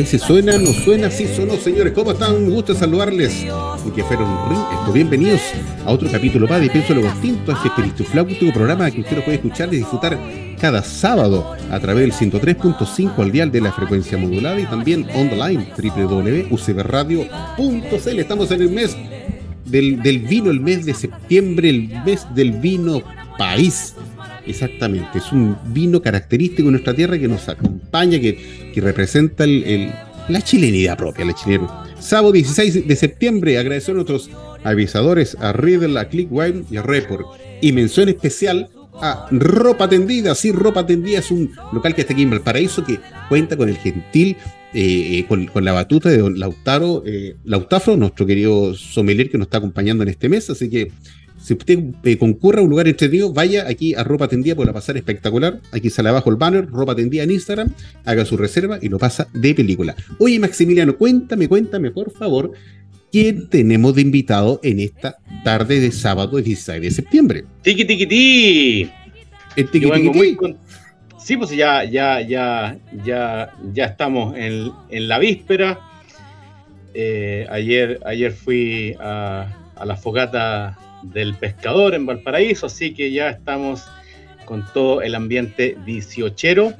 A veces suena, no suena, sí sonó, señores. ¿Cómo están? Un gusto saludarles. Y que fueron esto, bienvenidos a otro capítulo más de Pienso lo Distinto, a este Flauto, programa que usted lo puede escuchar y disfrutar cada sábado a través del 103.5 al dial de la frecuencia modulada y también online www.ucbradio.cl. Estamos en el mes del, del vino, el mes de septiembre, el mes del vino país. Exactamente, es un vino característico de nuestra tierra que nos acompaña, que, que representa la chilenidad propia, la chilena. Sábado 16 de septiembre, agradecer a nuestros avisadores, a Riddle, a Clickwine y a Report. Y mención especial a Ropa Tendida. Sí, Ropa Tendida es un local que está aquí en Valparaíso que cuenta con el gentil, eh, eh, con, la batuta de don Lautaro, eh, Lautafro, nuestro querido sommelier que nos está acompañando en este mes. Así que si usted eh, concurra a un lugar entretenido, vaya aquí a Ropa Tendida por la pasar espectacular. Aquí sale abajo el banner, Ropa Tendida en Instagram, haga su reserva y lo pasa de película. Oye, Maximiliano, cuéntame, cuéntame, por favor, ¿quién tenemos de invitado en esta tarde de sábado 16 de septiembre? Tiki Tiki Tiki. El tiki, tiki, Sí, pues ya, ya, ya, ya, ya estamos en, la víspera. Eh, ayer, ayer fui a, a la fogata del pescador en Valparaíso, así que ya estamos con todo el ambiente dieciochero.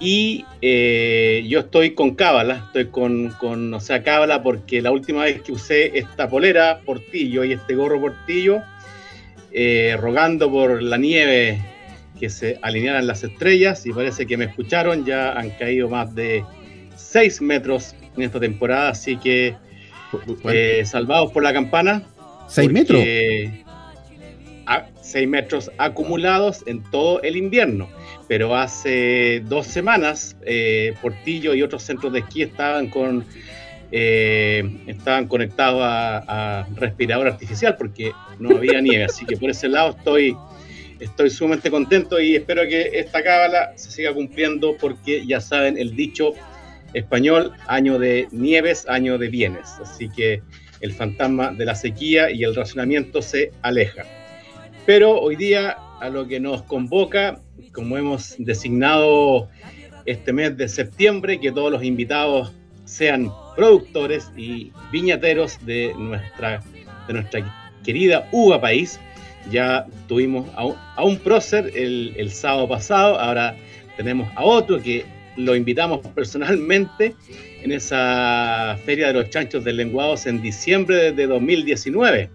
Y eh, yo estoy con cábala, estoy con, con, o sea, cábala porque la última vez que usé esta polera portillo y este gorro portillo, eh, rogando por la nieve que se alinearan las estrellas y parece que me escucharon, ya han caído más de 6 metros en esta temporada, así que eh, salvados por la campana, 6 metros. 6 metros acumulados en todo el invierno. Pero hace dos semanas, eh, Portillo y otros centros de esquí estaban con eh, estaban conectados a, respirador artificial porque no había nieve. Así que por ese lado estoy, estoy sumamente contento y espero que esta cábala se siga cumpliendo porque ya saben el dicho español, año de nieves, año de bienes. Así que el fantasma de la sequía y el racionamiento se aleja. Pero hoy día a lo que nos convoca, como hemos designado este mes de septiembre, que todos los invitados sean productores y viñateros de nuestra, de nuestra querida uva país. Ya tuvimos a un, prócer el, el sábado pasado, ahora tenemos a otro que lo invitamos personalmente en esa Feria de los Chanchos del Lenguados en diciembre de 2019.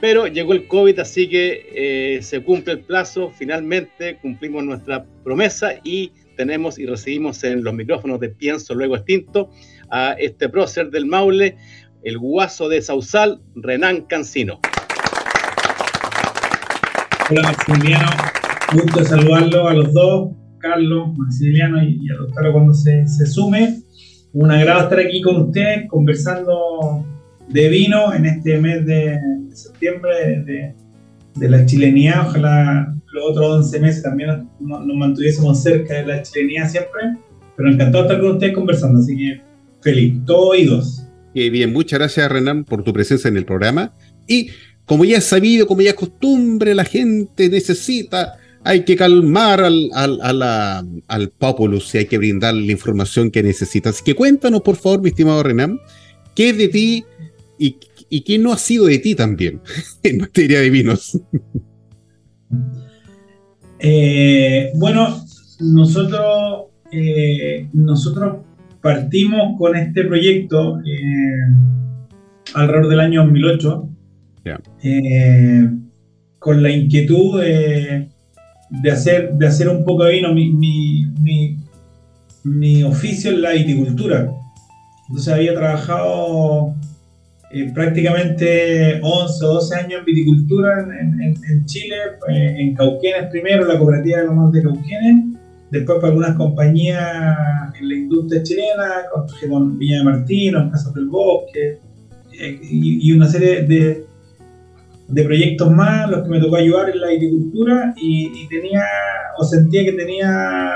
Pero llegó el COVID, así que eh, se cumple el plazo, finalmente cumplimos nuestra promesa y tenemos y recibimos en los micrófonos de Pienso Luego Extinto a este prócer del Maule, el guaso de Sausal, Renan Cancino. Hola Maximiliano, gusto saludarlo a los dos, Carlos, Maximiliano y, a Rostaro cuando se, se sume. Un agrado estar aquí con ustedes conversando de vino en este mes de septiembre de, de la chilenía. Ojalá los otros 11 meses también nos, mantuviésemos cerca de la chilenía siempre. Pero encantado estar con ustedes conversando, así que feliz, todo oídos. Qué bien, muchas gracias Renan por tu presencia en el programa. Y como ya es sabido, como ya es costumbre, la gente necesita, hay que calmar al, al, al populus y hay que brindar la información que necesita. Así que cuéntanos, por favor, mi estimado Renan, qué es de ti y, y qué no ha sido de ti también en materia de vinos. Eh, bueno, nosotros, eh, nosotros partimos con este proyecto eh, alrededor del año 2008, con la inquietud de, hacer, de hacer un poco de vino. Mi, mi, mi oficio es la viticultura. Entonces había trabajado eh, prácticamente 11 o 12 años en viticultura en, Chile, eh, en Cauquenes primero, la cooperativa de los de Cauquenes, después para algunas compañías en la industria chilena, con Viña de Martino, Casas del Bosque, eh, y, una serie de, de proyectos más, los que me tocó ayudar en la viticultura, y, tenía, o sentía que tenía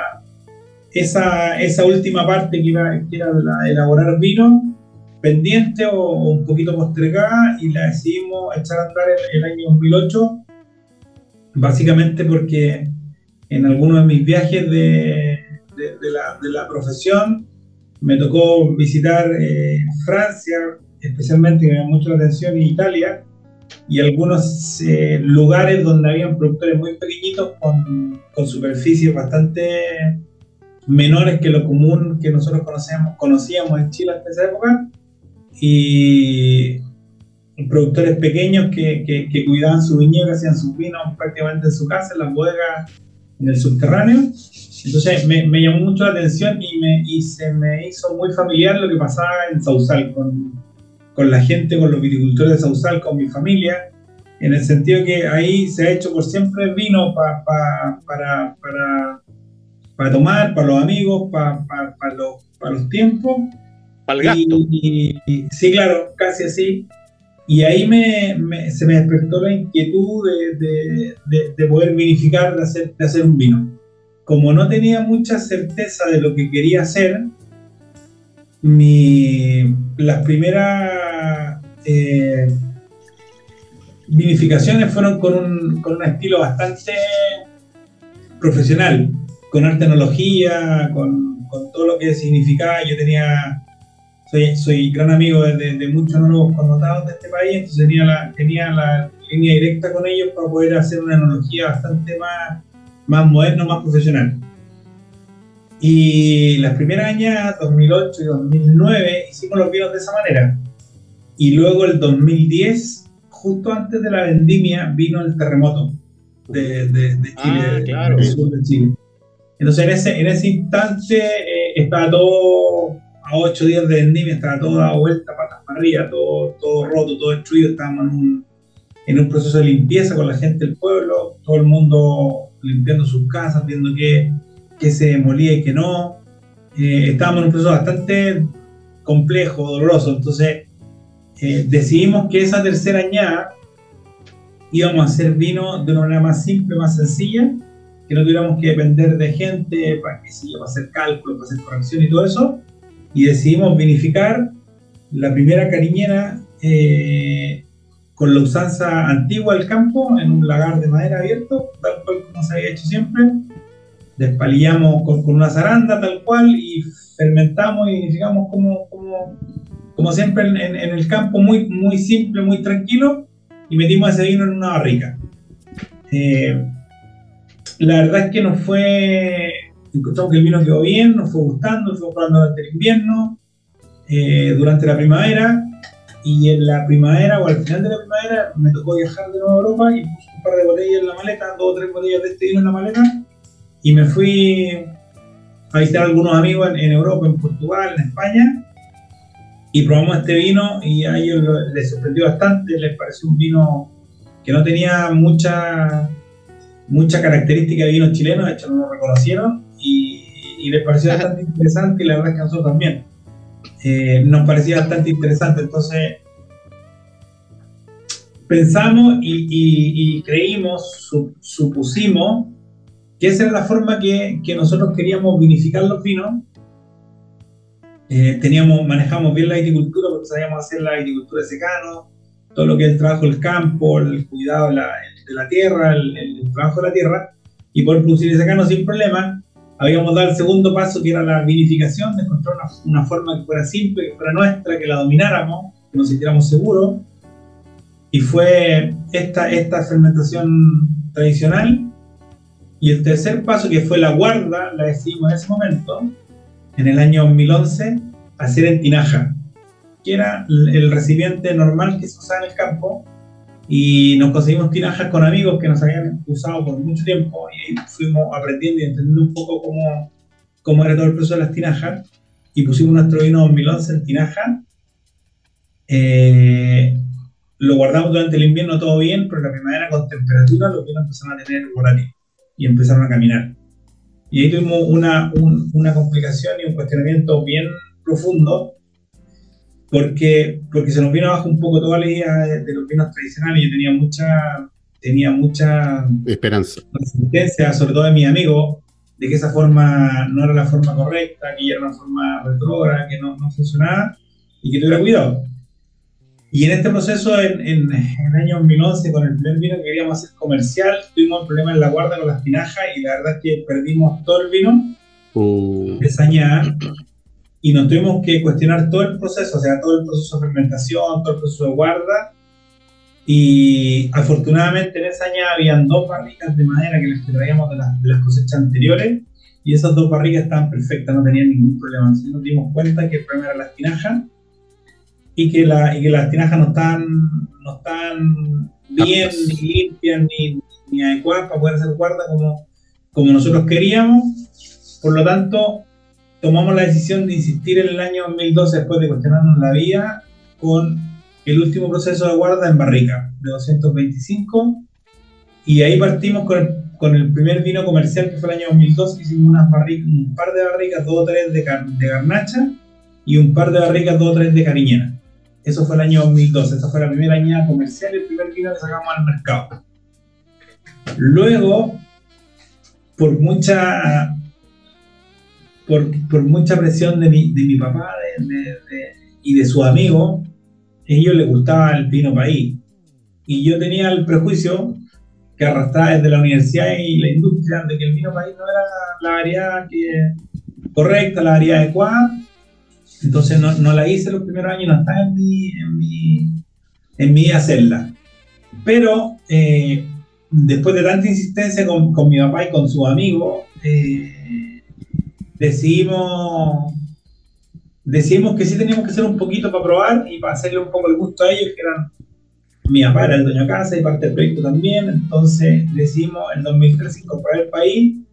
esa, esa última parte que era, que era la de elaborar vino, pendiente o, un poquito postergada y la decidimos echar a andar en el año 2008, básicamente porque en algunos de mis viajes de, de, la, de la, profesión me tocó visitar eh, Francia, especialmente, que me llamó mucho la atención, y Italia, y algunos eh, lugares donde habían productores muy pequeñitos con, con superficies bastante menores que lo común que nosotros conocíamos, conocíamos en Chile en esa época y productores pequeños que, que, cuidaban su viñedo, hacían sus vinos prácticamente en su casa, en las bodegas, en el subterráneo. Entonces me, me, llamó mucho la atención y, me, y se me hizo muy familiar lo que pasaba en Sausal, con, con la gente, con los viticultores de Sausal, con mi familia, en el sentido que ahí se ha hecho por siempre vino pa, pa, para, para, para tomar, para los amigos, para, para, los, para los tiempos y, sí, claro, casi así. Y ahí me, se me despertó la inquietud de, de, poder vinificar, de hacer, de hacer un vino. Como no tenía mucha certeza de lo que quería hacer, mi, las primeras eh, vinificaciones fueron con un, con un estilo bastante profesional, con artenología, con, con todo lo que significaba. Yo tenía soy, gran amigo de, muchos nuevos connotados de este país, entonces tenía la, tenía la línea directa con ellos para poder hacer una enología bastante más, más moderna, más profesional. Y las primeras años, 2008 y 2009, hicimos los vinos de esa manera. Y luego el 2010, justo antes de la vendimia, vino el terremoto de, de, Chile, ah, del sur de Chile. Entonces en ese, en ese instante eh, estaba todo a ocho días de vendimia estaba todo dado vuelta, patas para arriba, todo, todo roto, todo destruido. Estábamos en un, en un proceso de limpieza con la gente del pueblo, todo el mundo limpiando sus casas, viendo qué, qué se demolía y qué no. Eh, estábamos en un proceso bastante complejo, doloroso. Entonces eh, decidimos que esa tercera añada íbamos a hacer vino de una manera más simple, más sencilla, que no tuviéramos que depender de gente para, que, para hacer cálculos, para hacer corrección y todo eso y decidimos vinificar la primera cariñera eh, con la usanza antigua del campo en un lagar de madera abierto, tal cual como se había hecho siempre. Despalillamos con, con una zaranda tal cual y fermentamos y vinificamos como, como, como siempre en, en, el campo, muy, muy simple, muy tranquilo, y metimos ese vino en una barrica. Eh, la verdad es que nos fue encontramos que el vino quedó bien, nos fue gustando, nos fue probando durante el invierno, eh, durante la primavera, y en la primavera o al final de la primavera me tocó viajar de nuevo a Europa y puse un par de botellas en la maleta, dos o tres botellas de este vino en la maleta, y me fui a visitar a algunos amigos en, Europa, en Portugal, en España, y probamos este vino y a ellos les sorprendió bastante, les pareció un vino que no tenía mucha mucha característica de vino chileno, de hecho no lo reconocieron, y, les pareció bastante interesante y la verdad es que a nosotros también. Eh, nos parecía bastante interesante, entonces pensamos y, creímos, supusimos que esa era la forma que, que, nosotros queríamos vinificar los vinos eh, teníamos, manejamos bien la agricultura porque sabíamos hacer la agricultura de secano, todo lo que es el trabajo del campo, el cuidado de la, de la tierra, el, trabajo de la tierra, y poder producir secano sin problema. Habíamos dado el segundo paso que era la vinificación, de encontrar una, una forma que fuera simple, que fuera nuestra, que la domináramos, que nos sintiéramos seguros. Y fue esta, esta fermentación tradicional. Y el tercer paso, que fue la guarda, la decidimos en ese momento, en el año 2011 hacer en tinaja, que era el recipiente normal que se usaba en el campo. Y nos conseguimos tinajas con amigos que nos habían usado por mucho tiempo y fuimos aprendiendo y entendiendo un poco cómo, cómo era todo el proceso de las tinajas. Y pusimos nuestro vino 2011 en tinaja. Eh, lo guardamos durante el invierno todo bien, pero en la primavera con temperatura los vinos empezaron a tener volátil y empezaron a caminar. Y ahí tuvimos una, una complicación y un cuestionamiento bien profundo, porque, porque se nos vino abajo un poco toda la idea de, los vinos tradicionales. Yo tenía mucha, tenía mucha esperanza, resistencia, sobre todo de mis amigos, de que esa forma no era la forma correcta, que ya era una forma retrógrada, que no, no funcionaba y que tuviera cuidado. Y en este proceso, en, en, el año 2011, con el primer vino que queríamos hacer comercial, tuvimos un problema en la guarda con las tinajas y la verdad es que perdimos todo el vino uh. de sañada y nos tuvimos que cuestionar todo el proceso, o sea, todo el proceso de fermentación, todo el proceso de guarda. Y afortunadamente en esa añada habían dos barricas de madera que les traíamos de las, de las cosechas anteriores y esas dos barricas estaban perfectas, no tenían ningún problema. Entonces nos dimos cuenta que el problema era las tinajas y que, la, y que las tinajas no están, no están bien, ni limpias, ni, ni, adecuadas para poder hacer guarda como, como nosotros queríamos. Por lo tanto, tomamos la decisión de insistir en el año 2012, después de cuestionarnos la vía, con el último proceso de guarda en barrica, de 225. Y ahí partimos con el, con el primer vino comercial, que fue el año 2012, hicimos unas barricas, un par de barricas, dos o tres de, de garnacha, y un par de barricas, dos o tres de cariñera. Eso fue el año 2012, esa fue la primera añada comercial y el primer vino que sacamos al mercado. Luego, por mucha, por, por mucha presión de mi, de mi papá y de sus amigos, a ellos les gustaba el vino país. Y yo tenía el prejuicio que arrastraba desde la universidad y la industria de que el vino país no era la variedad que, correcta, la variedad adecuada, entonces no, no, la hice los primeros años, no estaba en mi, en mi, en mi hacerla. Pero eh, después de tanta insistencia con, con, mi papá y con sus amigos, eh, decidimos, decidimos que sí teníamos que hacer un poquito para probar y para hacerle un poco el gusto a ellos, que eran mi papá era el dueño de casa y parte del proyecto también. Entonces decidimos en 2013 incorporar el país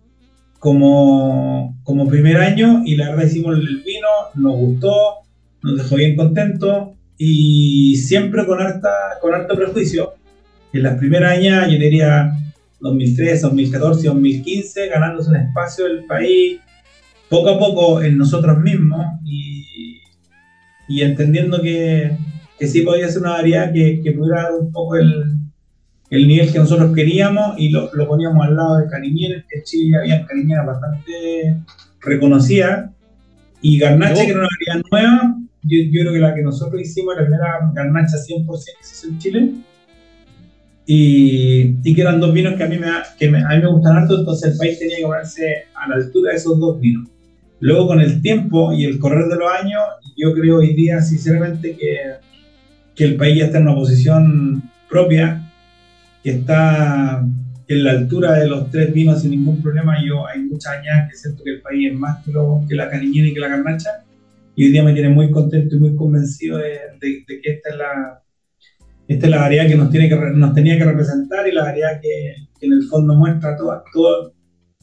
como, como primer año y la verdad hicimos el vino, nos gustó, nos dejó bien contentos y siempre con, harta, con harto prejuicio. En las primeras años, yo diría 2013, 2014, 2015, ganándose un espacio del país, poco a poco en nosotros mismos y, y entendiendo que, que sí podía ser una variedad que, que pudiera dar un poco el, el nivel que nosotros queríamos y lo, lo poníamos al lado de cariñeras, que en Chile había cariñeras bastante reconocidas, y garnacha, que era una variedad nueva, yo, yo, creo que la que nosotros hicimos era la primera garnacha 100% que se en Chile, y, y, que eran dos vinos que a mí me, que me, a mí me gustan harto, entonces el país tenía que ponerse a la altura de esos dos vinos. Luego con el tiempo y el correr de los años, yo creo hoy día sinceramente que, que el país ya está en una posición propia que está en la altura de los tres vinos sin ningún problema. Yo hay muchas años que siento que el país es más que, lo, que la cariñera y que la garnacha. Y hoy día me tiene muy contento y muy convencido de, de, que esta es la esta es la variedad que nos, tiene que nos tenía que representar y la variedad que, que en el fondo muestra todo, todo,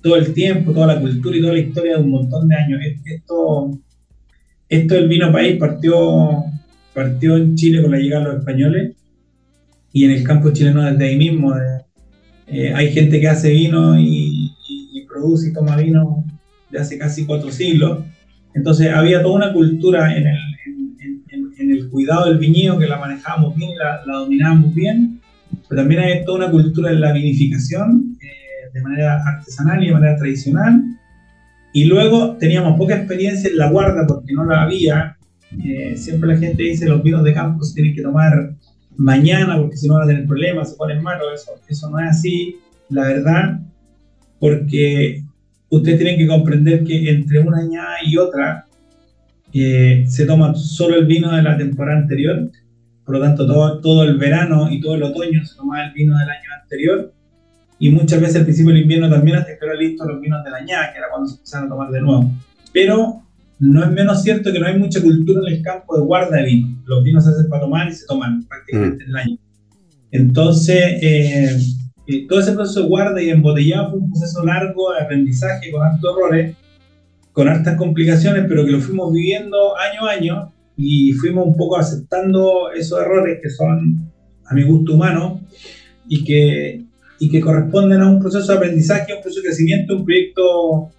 todo el tiempo, toda la cultura y toda la historia de un montón de años. Esto, esto del vino país partió, partió en Chile con la llegada de los españoles y en el campo chileno desde ahí mismo. Eh, hay gente que hace vino y, produce y toma vino de hace casi cuatro siglos. Entonces había toda una cultura en el, en, el cuidado del viñedo que la manejábamos bien y la, la, dominábamos bien, pero también hay toda una cultura en la vinificación eh, de manera artesanal y de manera tradicional. Y luego teníamos poca experiencia en la guarda porque no la había. Eh, siempre la gente dice los vinos de campo se tienen que tomar mañana porque si no van a tener problemas, se ponen malos. Eso, eso no es así, la verdad, porque ustedes tienen que comprender que entre una añada y otra eh, se toma solo el vino de la temporada anterior, por lo tanto todo, todo el verano y todo el otoño se toma el vino del año anterior y muchas veces al principio del invierno también hasta que era listo los vinos de la añada, que era cuando se empezaron a tomar de nuevo. Pero no es menos cierto que no hay mucha cultura en el campo de guarda de vino. Los vinos se hacen para tomar y se toman prácticamente en el año. Entonces, eh, eh, todo ese proceso de guarda y embotellado fue un proceso largo de aprendizaje con hartos errores, con hartas complicaciones, pero que lo fuimos viviendo año a año y fuimos un poco aceptando esos errores que son, a mi gusto, humanos y que, y que corresponden a un proceso de aprendizaje, un proceso de crecimiento, un proyecto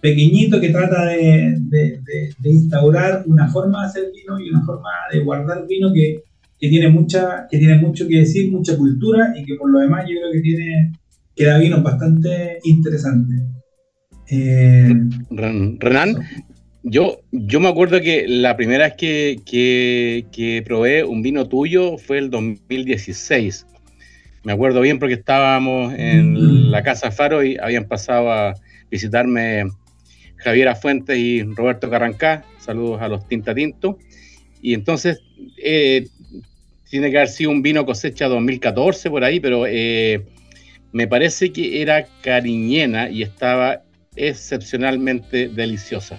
pequeñito que trata de, de, de, instaurar una forma de hacer vino y una forma de guardar vino que, que, tiene mucha, que tiene mucho que decir, mucha cultura y que por lo demás yo creo que tiene que da vino bastante interesante. Eh, Renan, yo, yo me acuerdo que la primera vez que, que, que, probé un vino tuyo fue el 2016. Me acuerdo bien porque estábamos en mm. la Casa Faro y habían pasado a visitarme Javier Fuentes y Roberto Carrancá. Saludos a los Tinta Tinto. Y entonces, eh, tiene que haber sido un vino cosecha 2014 por ahí, pero eh, me parece que era cariñena y estaba excepcionalmente deliciosa.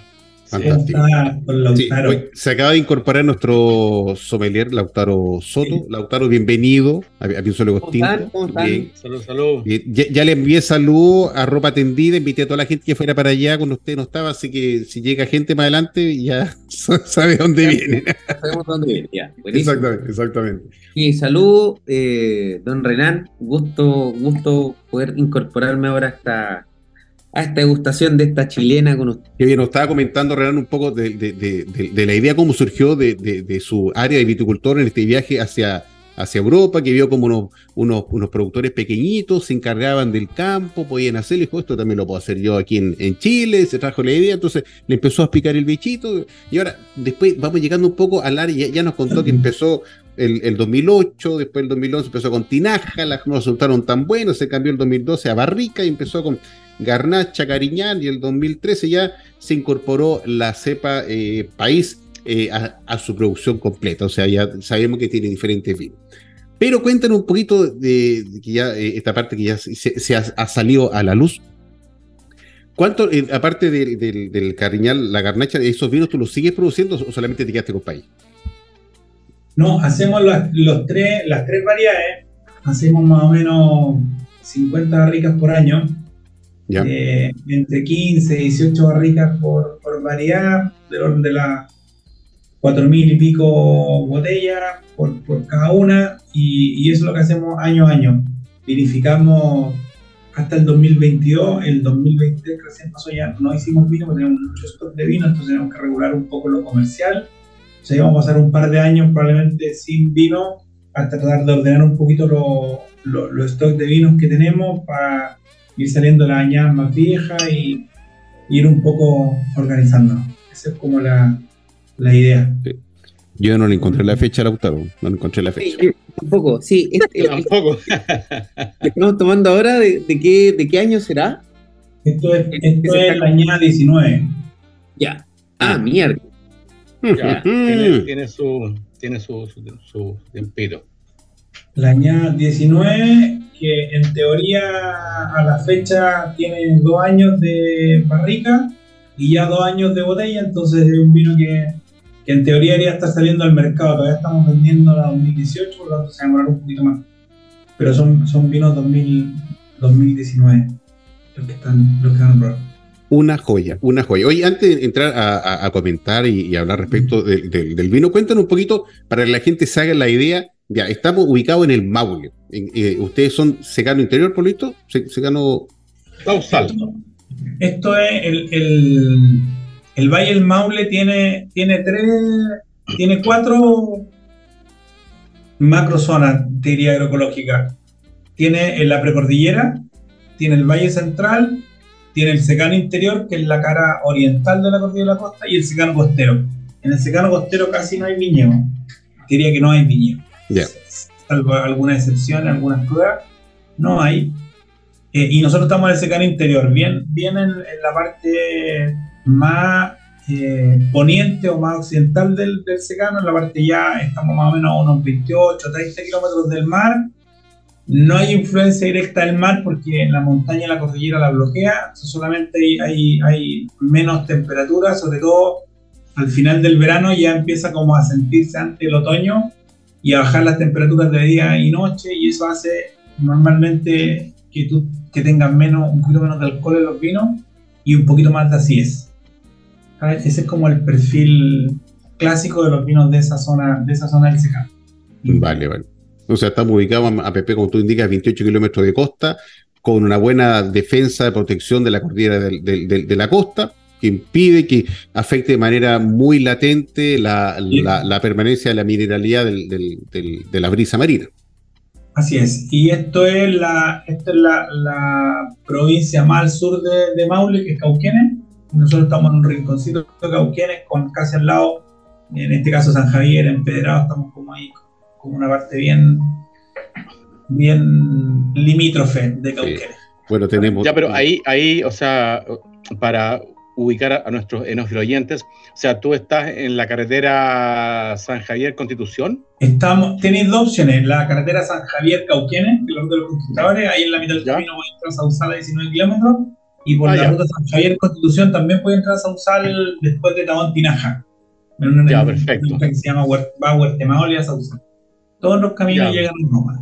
Se acaba de incorporar nuestro sommelier Lautaro Soto. Lautaro, bienvenido a, a Salud, salud. Ya, le envié salud a ropa tendida, invité a toda la gente que fuera para allá cuando usted no estaba, así que si llega gente más adelante ya sabe dónde viene. Sabemos dónde viene, ya. Exactamente, exactamente. Y salud, eh, don Renan, gusto, gusto poder incorporarme ahora a esta a esta degustación de esta chilena con usted. Que bien, nos estaba comentando Renan un poco de, la idea, cómo surgió de, su área de viticultor en este viaje hacia, hacia Europa, que vio como unos, unos, productores pequeñitos se encargaban del campo, podían hacerlo, y dijo, esto también lo puedo hacer yo aquí en, Chile, se trajo la idea, entonces le empezó a explicar el bichito, y ahora después vamos llegando un poco al área, ya, nos contó que empezó el, el, 2008, después el 2011 empezó con Tinaja, las no resultaron tan buenos, se cambió el 2012 a Barrica y empezó con Garnacha, Cariñán y el 2013 ya se incorporó la cepa eh, país eh, a, su producción completa, o sea, ya sabemos que tiene diferentes vinos. Pero cuéntanos un poquito de, que ya eh, esta parte que ya se, ha, salido a la luz. ¿Cuánto, aparte del Cariñal, la Garnacha, esos vinos tú los sigues produciendo o solamente te quedaste con país? No, hacemos los tres, las tres variedades, hacemos más o menos 50 barricas por año eh, entre 15 y 18 barricas por, por variedad, del orden de las 4.000 y pico botellas por, por cada una, y, y, eso es lo que hacemos año a año. Vinificamos hasta el 2022, el 2023 recién pasó ya, no hicimos vino porque tenemos mucho stock de vino, entonces tenemos que regular un poco lo comercial. O sea, vamos a pasar un par de años probablemente sin vino hasta tratar de ordenar un poquito los lo, stock de vinos que tenemos para ir saliendo la añada más vieja y ir un poco organizando. Esa es como la, la idea. Yo no le encontré la fecha, Lautaro. No le encontré la fecha. Sí, tampoco, sí. Este, tampoco. estamos tomando ahora, de, de, qué, ¿de qué año será? Esto es, esto es la añada 19. Ya. Ah, mierda. Ya, tiene, tiene, su, tiene su, su, su tiempito. La añada 19 que en teoría a la fecha tiene dos años de barrica y ya dos años de botella, entonces es un vino que, que en teoría debería estar saliendo al mercado. Todavía estamos vendiendo la 2018, por lo tanto se va a demorar un poquito más. Pero son, son vinos 2000, 2019 los que están, los que van a probar. Una joya, una joya. Oye, antes de entrar a, a, comentar y, y, hablar respecto de, de, del vino, cuéntanos un poquito para que la gente se haga la idea ya, estamos ubicados en el Maule. Eh, ¿Ustedes son secano interior, por listo? secano. Causal. Esto es el, el, Valle del Maule tiene, tiene tres, tiene cuatro macrozonas, diría agroecológicas. Tiene en la precordillera, tiene el Valle Central tiene el secano interior, que es la cara oriental de la cordillera de la costa, y el secano costero. En el secano costero casi no hay viñedo. Diría que no hay viñedo. Ya. Salvo alguna excepción, algunas pruebas, no hay. Eh, y nosotros estamos en el secano interior, bien, bien en, en la parte más eh, poniente o más occidental del, del secano, en la parte ya estamos más o menos a unos 28, 30 kilómetros del mar. No hay influencia directa del mar porque la montaña y la cordillera la bloquea, solamente hay, hay, hay menos temperatura, sobre todo al final del verano ya empieza como a sentirse ante el otoño y a bajar las temperaturas de día y noche y eso hace normalmente que tú que tengas menos, un poquito menos de alcohol en los vinos y un poquito más de acidez. ¿Sabes? Ese es como el perfil clásico de los vinos de esa zona, de esa zona del secano. Vale, vale. O sea, estamos ubicados a PP, como tú indicas, 28 kilómetros de costa, con una buena defensa de protección de la cordillera de la costa, que impide que afecte de manera muy latente la, la- la permanencia de la mineralidad del- del- del- de la brisa marina. Así es. Y esto es la, esto es la, la provincia más al sur de, de Maule, que es Cauquenes. Nosotros estamos en un rinconcito de Cauquenes, con casi al lado, en este caso San Javier, Empedrado, estamos como ahí, como una parte bien, bien limítrofe de Cauquenes. Bueno, tenemos. Ya, pero ahí, ahí, o sea, para ubicar a, a nuestros oyentes, o sea, tú estás en la carretera San Javier Constitución. Estamos, tenéis dos opciones, la carretera San Javier Cauquenes, que es la ruta de los conquistadores, ahí en la mitad del Ya. camino voy a entrar a Sausal a 19 kilómetros, y por Ah, la ya. ruta San Javier Constitución también puede entrar a Sausal después de Tabón Tinaja. En una- Ya, en perfecto. que se llama va a Huertemaol y a Sausal. Todos los caminos Ya. llegan a Roma,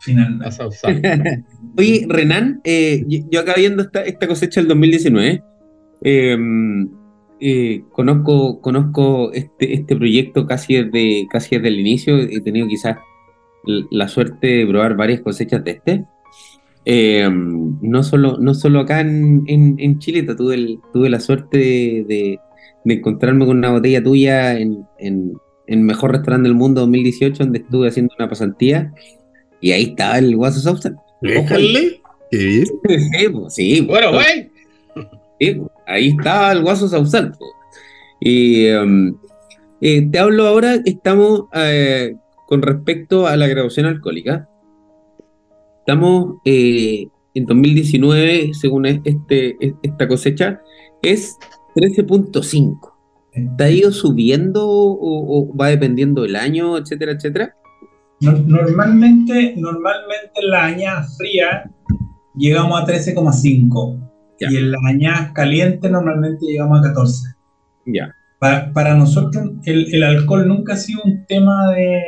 finalmente. a Sausal. Oye, Renan, eh, yo, yo acá viendo esta, esta cosecha del 2019, eh, eh, conozco, conozco este, este proyecto casi desde, casi desde el inicio, he tenido quizás la suerte de probar varias cosechas de este. Eh, no, solo, no solo acá en, en, en Chile, tuve, el- tuve la suerte de, de- de encontrarme con una botella tuya en, en, en Mejor Restaurante del Mundo 2018, donde estuve haciendo una pasantía, y ahí estaba el Guaso Southern. Déjale. Qué bien. Sí, pues, sí, Bueno, pues, güey. sí, pues, ahí estaba el Guaso Sausal. Y em, eh, te hablo ahora, estamos eh, con respecto a la graduación alcohólica. Estamos eh, en 2019, según este, esta cosecha, es 13.5. ¿Te ha ido subiendo o, va dependiendo del año, etcétera, etcétera? No- Normalmente, normalmente en la añada fría llegamos a 13,5 Ya. y en las añadas calientes normalmente llegamos a 14. Ya. Para, para nosotros el, el alcohol nunca ha sido un tema de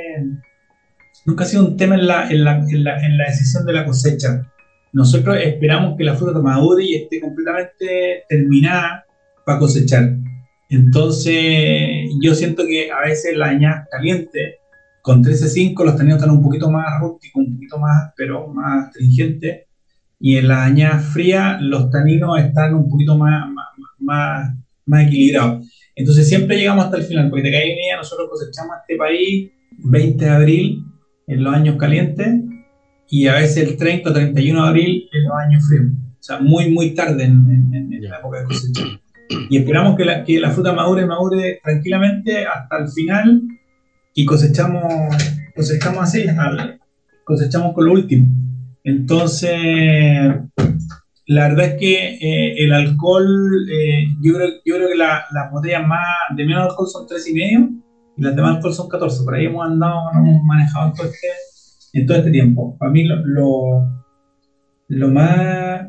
nunca ha sido un tema en la, en la, en la, en la decisión de la cosecha. Nosotros esperamos que la fruta madure y esté completamente terminada para cosechar. Entonces, yo siento que a veces la añada caliente, con 13.5 los taninos están un poquito más rústicos, un poquito más, pero más astringentes. Y en la añada fría los taninos están un poquito más, más, más, más equilibrados. Entonces siempre llegamos hasta el final, porque de cae día nosotros cosechamos este país 20 de abril en los años calientes y a veces el 30 o 31 de abril en los años fríos. O sea, muy, muy tarde en, en- en- en la época de cosecha. Y esperamos que la, que la fruta madure, madure tranquilamente hasta el final y cosechamos, cosechamos así, al- cosechamos con lo último. Entonces, la verdad es que eh, el alcohol, eh, yo, creo, yo creo que la- las botellas más de menos alcohol son 3,5 y las de más alcohol son 14. Por ahí hemos andado, hemos manejado en todo este, en todo este tiempo. Para mí lo, lo, lo más,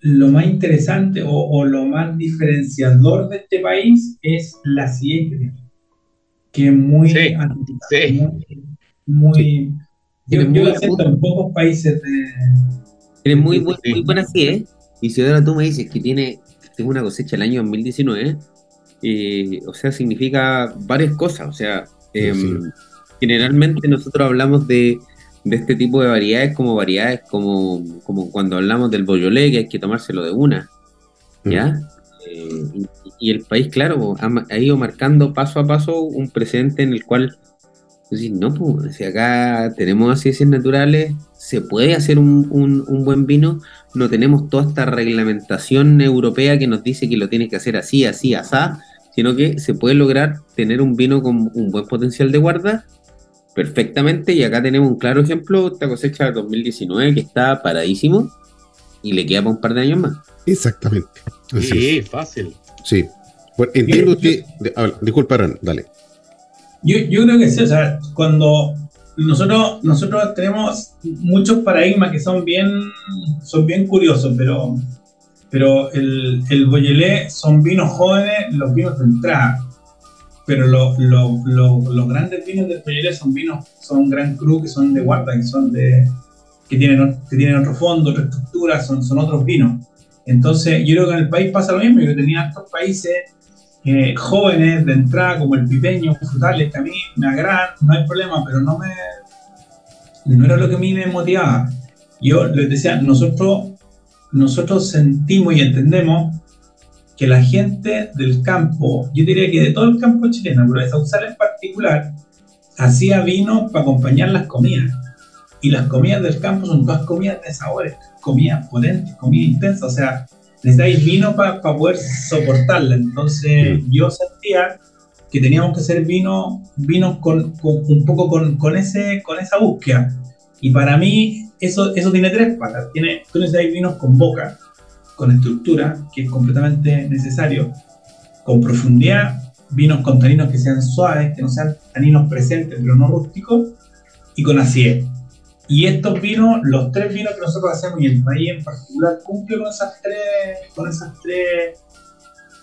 lo más interesante o, o lo más diferenciador de este país es la acidez que es muy Sí, atípica, sí. muy, muy yo, Tiene yo muy la siento en pocos países de, Eres muy, muy, sí. muy buena ¿eh? Y si ahora tú me dices que tiene, tengo una cosecha el año 2019, eh, o sea, significa varias cosas. O sea, em, Sí. generalmente nosotros hablamos de, de este tipo de variedades como variedades como, como cuando hablamos del boyolé, que hay que tomárselo de una, ¿ya? Eh, y, y el país, claro, ha ido marcando paso a paso un precedente en el cual Entonces, no, pues, si acá tenemos acidez naturales, se puede hacer un, un, buen vino, no tenemos toda esta reglamentación europea que nos dice que lo tiene que hacer así, así, asá, sino que se puede lograr tener un vino con un buen potencial de guarda perfectamente. Y acá tenemos un claro ejemplo, esta cosecha de 2019 que está paradísimo y le queda para un par de años más. Exactamente. sí, fácil. Sí. entiendo usted. disculpa, dale. Yo, yo creo que sí, o sea, cuando nosotros, nosotros tenemos muchos paradigmas que son bien, son bien curiosos, pero, pero el, el Boyelé son vinos jóvenes, los vinos de entrada. Pero los grandes vinos del Boyelé son vinos, son Gran Cru, que son de guarda, que son de que tienen, que tienen otro fondo, otra estructura, son, son otros vinos. Entonces, yo creo que en el país pasa lo mismo. Yo tenía estos países eh, jóvenes de entrada, como el pipeño, frutales, que a mí me agradan, no hay problema, pero no me. No era lo que a mí me motivaba. Yo les decía, nosotros, nosotros sentimos y entendemos que la gente del campo, yo diría que de todo el campo chileno, pero de Sausal en particular, hacía vino para acompañar las comidas. Y las comidas del campo son todas comidas de sabores, comidas potentes, comidas intensas. O sea, necesitáis vino para poder soportarla. Entonces yo sentía que teníamos que hacer vino, vinos con, un poco con, con, ese, con esa búsqueda. Y para mí eso, eso tiene tres patas. Tiene, tú necesitas vinos con boca, con estructura, que es completamente necesario, con profundidad, vinos con taninos que sean suaves, que no sean taninos presentes, pero no rústicos, y con acidez. Y estos vinos, los tres vinos que nosotros hacemos y el país en particular cumple con esas tres, con esas tres,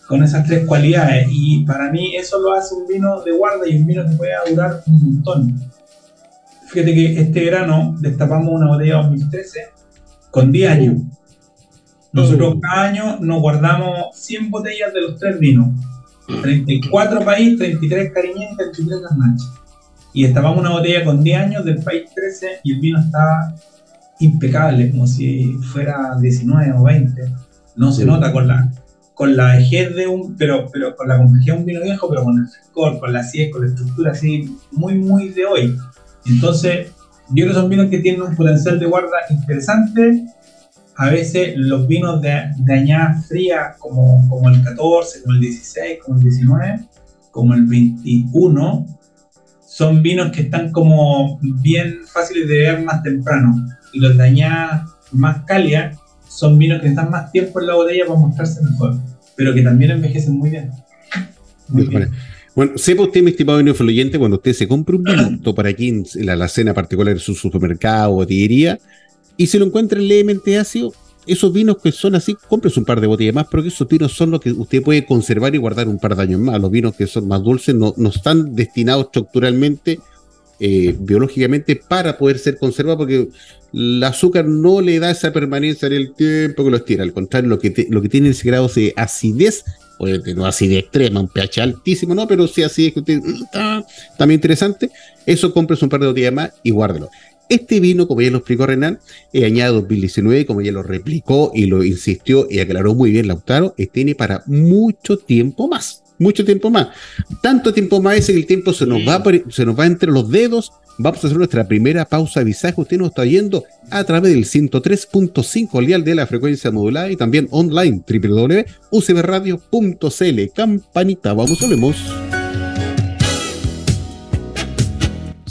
con esas tres cualidades. Y para mí eso lo hace un vino de guarda y un vino que puede durar un montón. Fíjate que este verano destapamos una botella 2013 con 10 años. Nosotros uh. cada año nos guardamos 100 botellas de los tres vinos. 34 país, 33 cariñentes, 33 garnachas y destapamos una botella con 10 años del país 13 y el vino estaba impecable, como si fuera 19 o 20. No se nota con la, con la vejez de un, pero, pero con la complejidad de un vino viejo, pero con el frescor, con la acidez, con la estructura así, muy, muy de hoy. Entonces, yo creo que son vinos que tienen un potencial de guarda interesante. A veces los vinos de, de añada fría, como, como el 14, como el 16, como el 19, como el 21, son vinos que están como bien fáciles de beber más temprano. Y los de más cálida son vinos que están más tiempo en la botella para mostrarse mejor, pero que también envejecen muy bien. Bueno, sepa usted, mi estimado influyente, cuando usted se compre un vino para aquí en la alacena particular de su supermercado o botillería y se lo encuentra levemente ácido, esos vinos que son así, compres un par de botellas más, pero que esos vinos son los que usted puede conservar y guardar un par de años más. Los vinos que son más dulces no, no están destinados estructuralmente, eh, biológicamente, para poder ser conservados, porque el azúcar no le da esa permanencia en el tiempo que los tiene. Al contrario, lo que, lo que tiene ese grado de acidez, obviamente no acidez extrema, un pH altísimo, no, pero sí acidez que usted mm, está también interesante. Eso compres un par de botellas más y guárdelo. Este vino, como ya lo explicó Renan, es añado 2019, como ya lo replicó y lo insistió y aclaró muy bien Lautaro, tiene para mucho tiempo más. Mucho tiempo más. Tanto tiempo más es que el tiempo se nos, va, se nos va entre los dedos. Vamos a hacer nuestra primera pausa de visaje. Usted nos está yendo a través del 103.5 al de la frecuencia modulada y también online www.ucbradio.cl. Campanita, vamos, volvemos.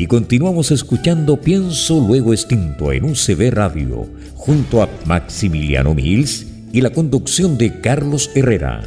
Y continuamos escuchando Pienso Luego Extinto en UCB Radio, junto a Maximiliano Mills y la conducción de Carlos Herrera.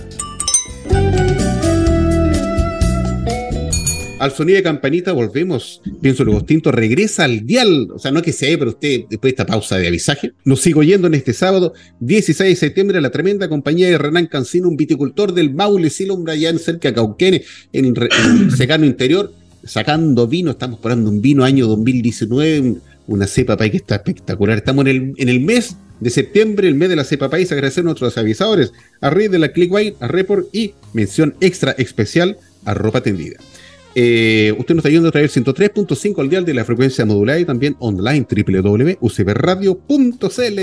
al sonido de campanita volvemos. Pienso luego Tinto regresa al dial. O sea, no que sea, pero usted, después de esta pausa de avisaje, nos sigo yendo en este sábado, 16 de septiembre, la tremenda compañía de Renan Cancino, un viticultor del Maule, Silombra, allá en cerca de Cauquene, en el secano interior, sacando vino. Estamos probando un vino año 2019, una cepa país que está espectacular. Estamos en el, en el mes de septiembre, el mes de la cepa país. Agradecer a nuestros avisadores, a Rey de la Clickwine, a Report y mención extra especial a ropa tendida. Eh, usted nos está ayudando a traer 103.5 al dial de la frecuencia modulada y también online www.ucbradio.cl.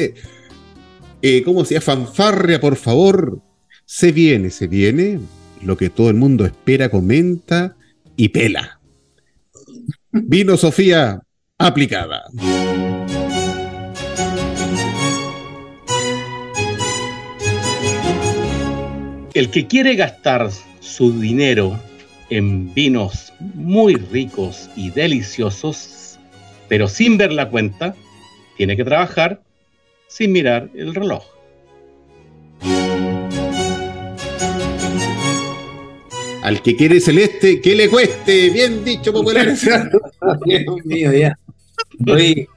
Eh, ¿Cómo se llama? Fanfarria, por favor. Se viene, se viene. Lo que todo el mundo espera, comenta y pela. Vino Sofía aplicada. El que quiere gastar su dinero en vinos muy ricos y deliciosos, pero sin ver la cuenta, tiene que trabajar sin mirar el reloj. Al que quiere celeste, que le cueste. Bien dicho, popular. Dios mío, ya. Oye,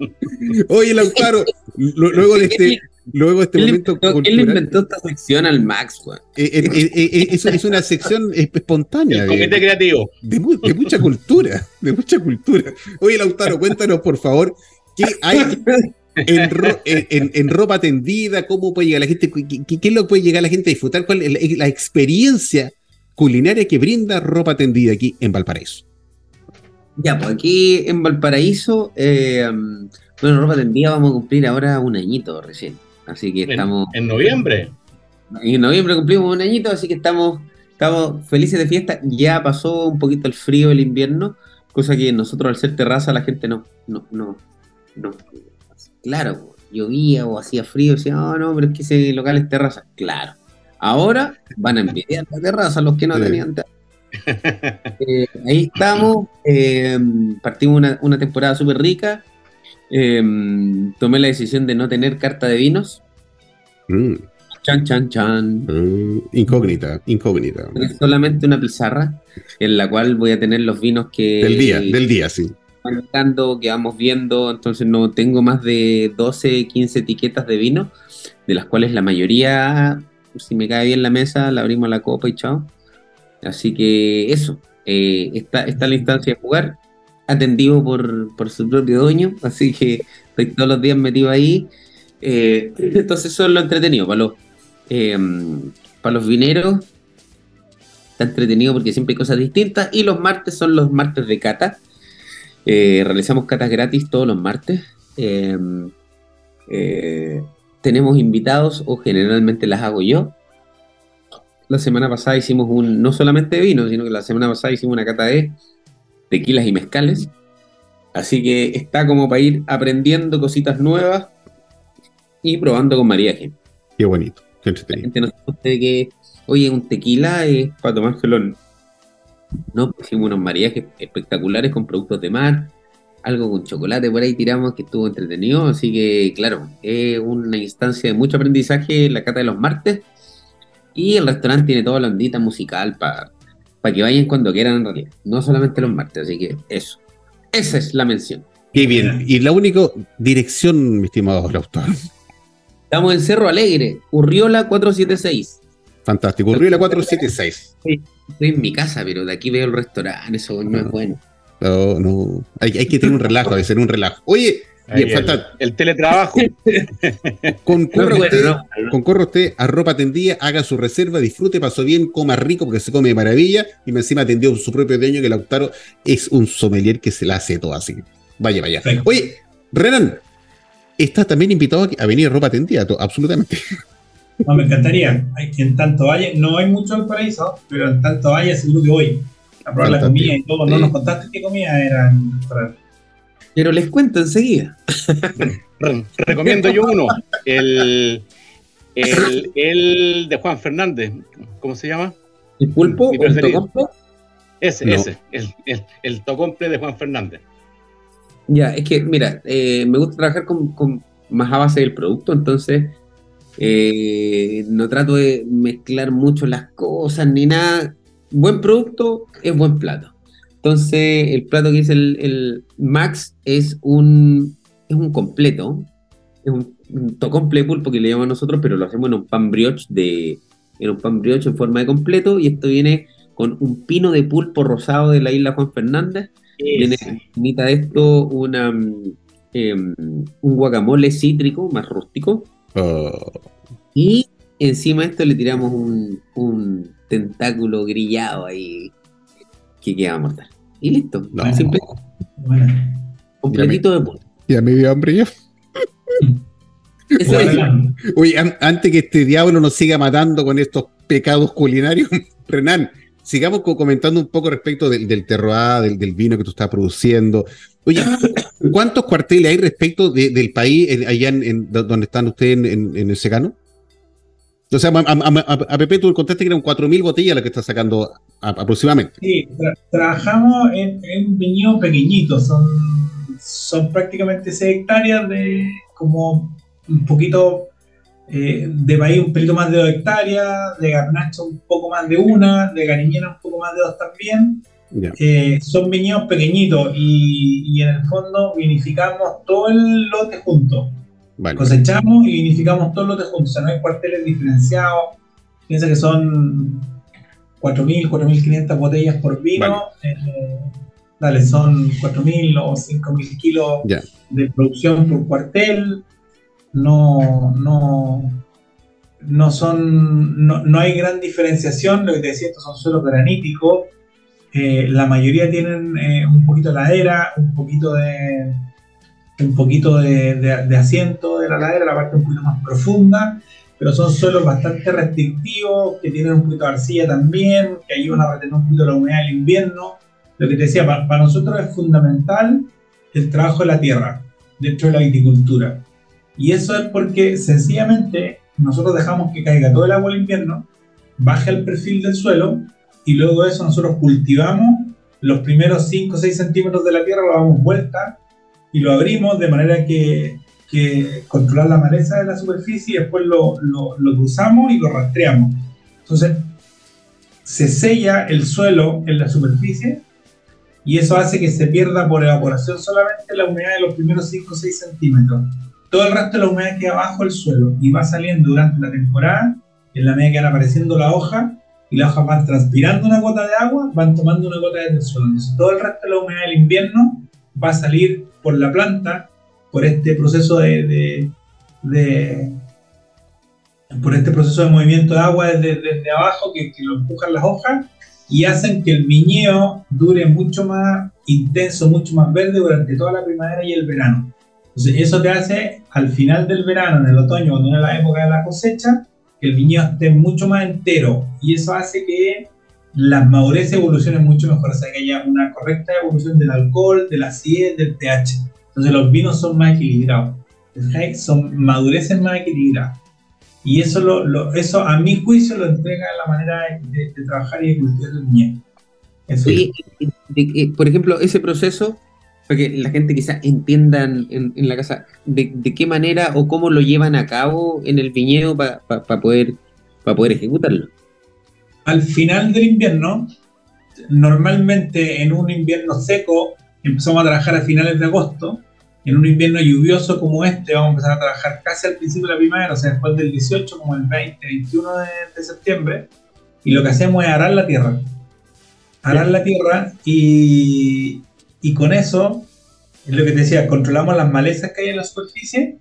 Oye Lautaro, luego de este, luego de este momento inventó, cultural, él inventó esta sección al Max, güey. Eh, eh, eh, es, es, una sección espontánea. El comité de, creativo. De, de, mucha cultura, de mucha cultura. Oye, Lautaro, cuéntanos, por favor, ¿qué hay en, ro, en, en, ropa tendida? ¿Cómo puede llegar la gente? ¿Qué, qué es lo que puede llegar a la gente a disfrutar? ¿Cuál es la experiencia culinaria que brinda ropa tendida aquí en Valparaíso? Ya, pues aquí en Valparaíso, eh, bueno, ropa tendida vamos a cumplir ahora un añito recién. Así que estamos. En, noviembre. En noviembre cumplimos un añito, así que estamos, estamos felices de fiesta. Ya pasó un poquito el frío del invierno, cosa que nosotros al ser terraza la gente no, no, no, no. Claro, llovía o hacía frío, decía, oh, no, pero es que ese local es terraza. Claro. Ahora van a envidiar la terraza los que no tenían terraza. Eh, ahí estamos, eh, partimos una, una temporada súper rica. Eh, tomé la decisión de no tener carta de vinos. Mm. Chan, chan, chan. Mm, incógnita, incógnita. Es solamente una pizarra en la cual voy a tener los vinos que. Del día, del día, sí. que vamos viendo, entonces no tengo más de 12, 15 etiquetas de vino, de las cuales la mayoría, si me cae bien la mesa, la abrimos la copa y chao. Así que eso, eh, está, está la instancia de jugar, atendido por, por, su propio dueño, así que estoy todos los días metido ahí. Eh, entonces eso es lo entretenido, para los, eh, para los vineros está entretenido porque siempre hay cosas distintas y los martes son los martes de cata. Realizamos catas gratis todos los martes. Tenemos invitados o generalmente las hago yo la semana pasada hicimos un, no solamente vino, sino que la semana pasada hicimos una cata de tequilas y mezcales. Así que está como para ir aprendiendo cositas nuevas y probando con mariaje. Qué bonito, qué La gente no sabe que, oye, un tequila es para tomar gelón. No, hicimos unos mariajes espectaculares con productos de mar, algo con chocolate por ahí tiramos que estuvo entretenido. Así que, claro, es una instancia de mucho aprendizaje la cata de los martes y el restaurante tiene toda la ondita musical para que vayan cuando quieran en realidad. No solamente los martes, así que eso. Esa es la mención. Qué bien. Y la única dirección, mi estimado doctor. Estamos en Cerro Alegre, Urriola 476. Fantástico, Urriola 476. Sí, estoy en mi casa, pero de aquí veo el restaurante, eso no, es bueno. No, no. Hay, hay que tener un relajo, hay que un relajo. Oye, Bien, el, el, teletrabajo. Concorre usted, concorre usted a ropa tendida, haga su reserva, disfrute, pasó bien, coma rico porque se come de maravilla y encima atendió su propio dueño que Lautaro es un sommelier que se la hace todo así. Vaya, vaya. Oye, Renan, estás también invitado a venir a ropa tendida, absolutamente. No, me encantaría. Hay, en tanto vaya, no hay mucho al paraíso, pero en tanto vaya seguro que voy. A probar la comida y todo. No nos contaste qué comida eran. Pero les cuento enseguida. Recomiendo yo uno, el, el, el, de Juan Fernández. ¿Cómo se llama? ¿El pulpo? ¿O el tocomple? Ese, no. ese, el, el, el tocomple de Juan Fernández. Ya, es que, mira, eh, me gusta trabajar con, con, más a base del producto, entonces eh, no trato de mezclar mucho las cosas ni nada. Buen producto es buen plato. Entonces, el plato que es el, el Max es un, es un completo, es un, un tocomple pulpo que le llamamos nosotros, pero lo hacemos en un pan brioche de en un pan brioche en forma de completo y esto viene con un pino de pulpo rosado de la isla Juan Fernández. Viene mitad de esto una, em, un guacamole cítrico más rústico. Oh, Y encima de esto le tiramos un, un tentáculo grillado ahí que queda mortal. Y listo. no. Simple, Bueno, completito de pulpo. Ya me dio hambre bueno, Oye, an- antes que este diablo nos siga matando con estos pecados culinarios, Renan, sigamos co- comentando un poco respecto del, del terroir, del, del vino que tú estás produciendo. Oye, ¿cuántos cuarteles hay respecto de- del país en- allá en, en do- donde están ustedes en, en- en el secano? O sea, a, a- Pepe tú contaste que eran 4.000 botellas las que estás sacando a- aproximadamente. Sí, tra- trabajamos en, en un viñedo pequeñito, son, son prácticamente 6 hectáreas de como un poquito eh, de país, un pelito más de 2 hectáreas, de garnacha un poco más de una, de cariñena un poco más de dos también. Eh, son viñedos pequeñitos y, y en el fondo vinificamos todo el lote junto. Vale. Cosechamos y vinificamos todo el lote juntos, o sea, no hay cuarteles diferenciados. Piensa que son 4.000, 4.500 botellas por vino. eh, dale, son 4.000 o 5.000 kilos Ya. de producción por cuartel. No, no, no son, no, no hay gran diferenciación. Lo que te decía, estos son suelos graníticos. Eh, la mayoría tienen eh, un poquito de ladera, un poquito de, un poquito de, asiento de la ladera, la parte un poquito más profunda, pero son suelos bastante restrictivos, que tienen un poquito de arcilla también, que ayudan a retener un poquito la humedad del invierno. Lo que te decía, pa- para, nosotros es fundamental el trabajo de la tierra dentro de la viticultura. Y eso es porque sencillamente nosotros dejamos que caiga todo el agua al invierno, baje el perfil del suelo y luego de eso nosotros cultivamos los primeros 5 o 6 centímetros de la tierra, lo damos vuelta y lo abrimos de manera que, que controlar la maleza de la superficie y después lo, lo, lo cruzamos y lo rastreamos. Entonces, se sella el suelo en la superficie y eso hace que se pierda por evaporación solamente la humedad de los primeros 5 o 6 centímetros. Todo el resto de la humedad queda bajo el suelo y va saliendo durante la temporada, en la medida que van apareciendo las hojas, y las hojas van transpirando una gota de agua, van tomando una gota el suelo. Entonces, todo el resto de la humedad del invierno va a salir por la planta, por este proceso de, por este proceso de movimiento de agua desde, abajo que, que lo empujan las hojas y hacen que el viñedo dure mucho más intenso, mucho más verde durante toda la primavera y el verano. Entonces eso te hace al final del verano, en el otoño, cuando viene la época de la cosecha, que el viñedo esté mucho más entero y eso hace que las madurez evolucionen mucho mejor, o sea que haya una correcta evolución del alcohol, de la acidez, del pH. Entonces los vinos son más equilibrados, ¿sí? son madureces más equilibradas. Y eso, lo, lo- eso a mi juicio lo entrega la manera de, de trabajar y de cultivar el viñedo. Y, por ejemplo, ese proceso, para que la gente quizás entienda en, en- la casa, de, de qué manera o cómo lo llevan a cabo en el viñedo para poder, para poder ejecutarlo. Al final del invierno, normalmente en un invierno seco, empezamos a trabajar a finales de agosto. En un invierno lluvioso como este, vamos a empezar a trabajar casi al principio de la primavera, o sea, después del 18, como el 20, 21 de, de septiembre. Y lo que hacemos es arar la tierra. Arar la tierra y, y con eso, es lo que te decía, controlamos las malezas que hay en la superficie,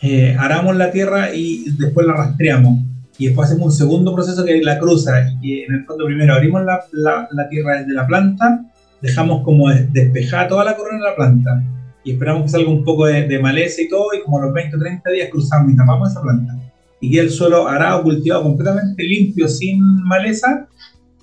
eh, aramos la tierra y después la rastreamos y después hacemos un segundo proceso que es la cruza y que en el fondo primero abrimos la, la- la tierra desde la planta, dejamos como des- despejada toda la corona de la planta y esperamos que salga un poco de, de maleza y todo y como a los 20 o 30 días cruzamos y tapamos esa planta y queda el suelo arado, cultivado completamente limpio, sin maleza,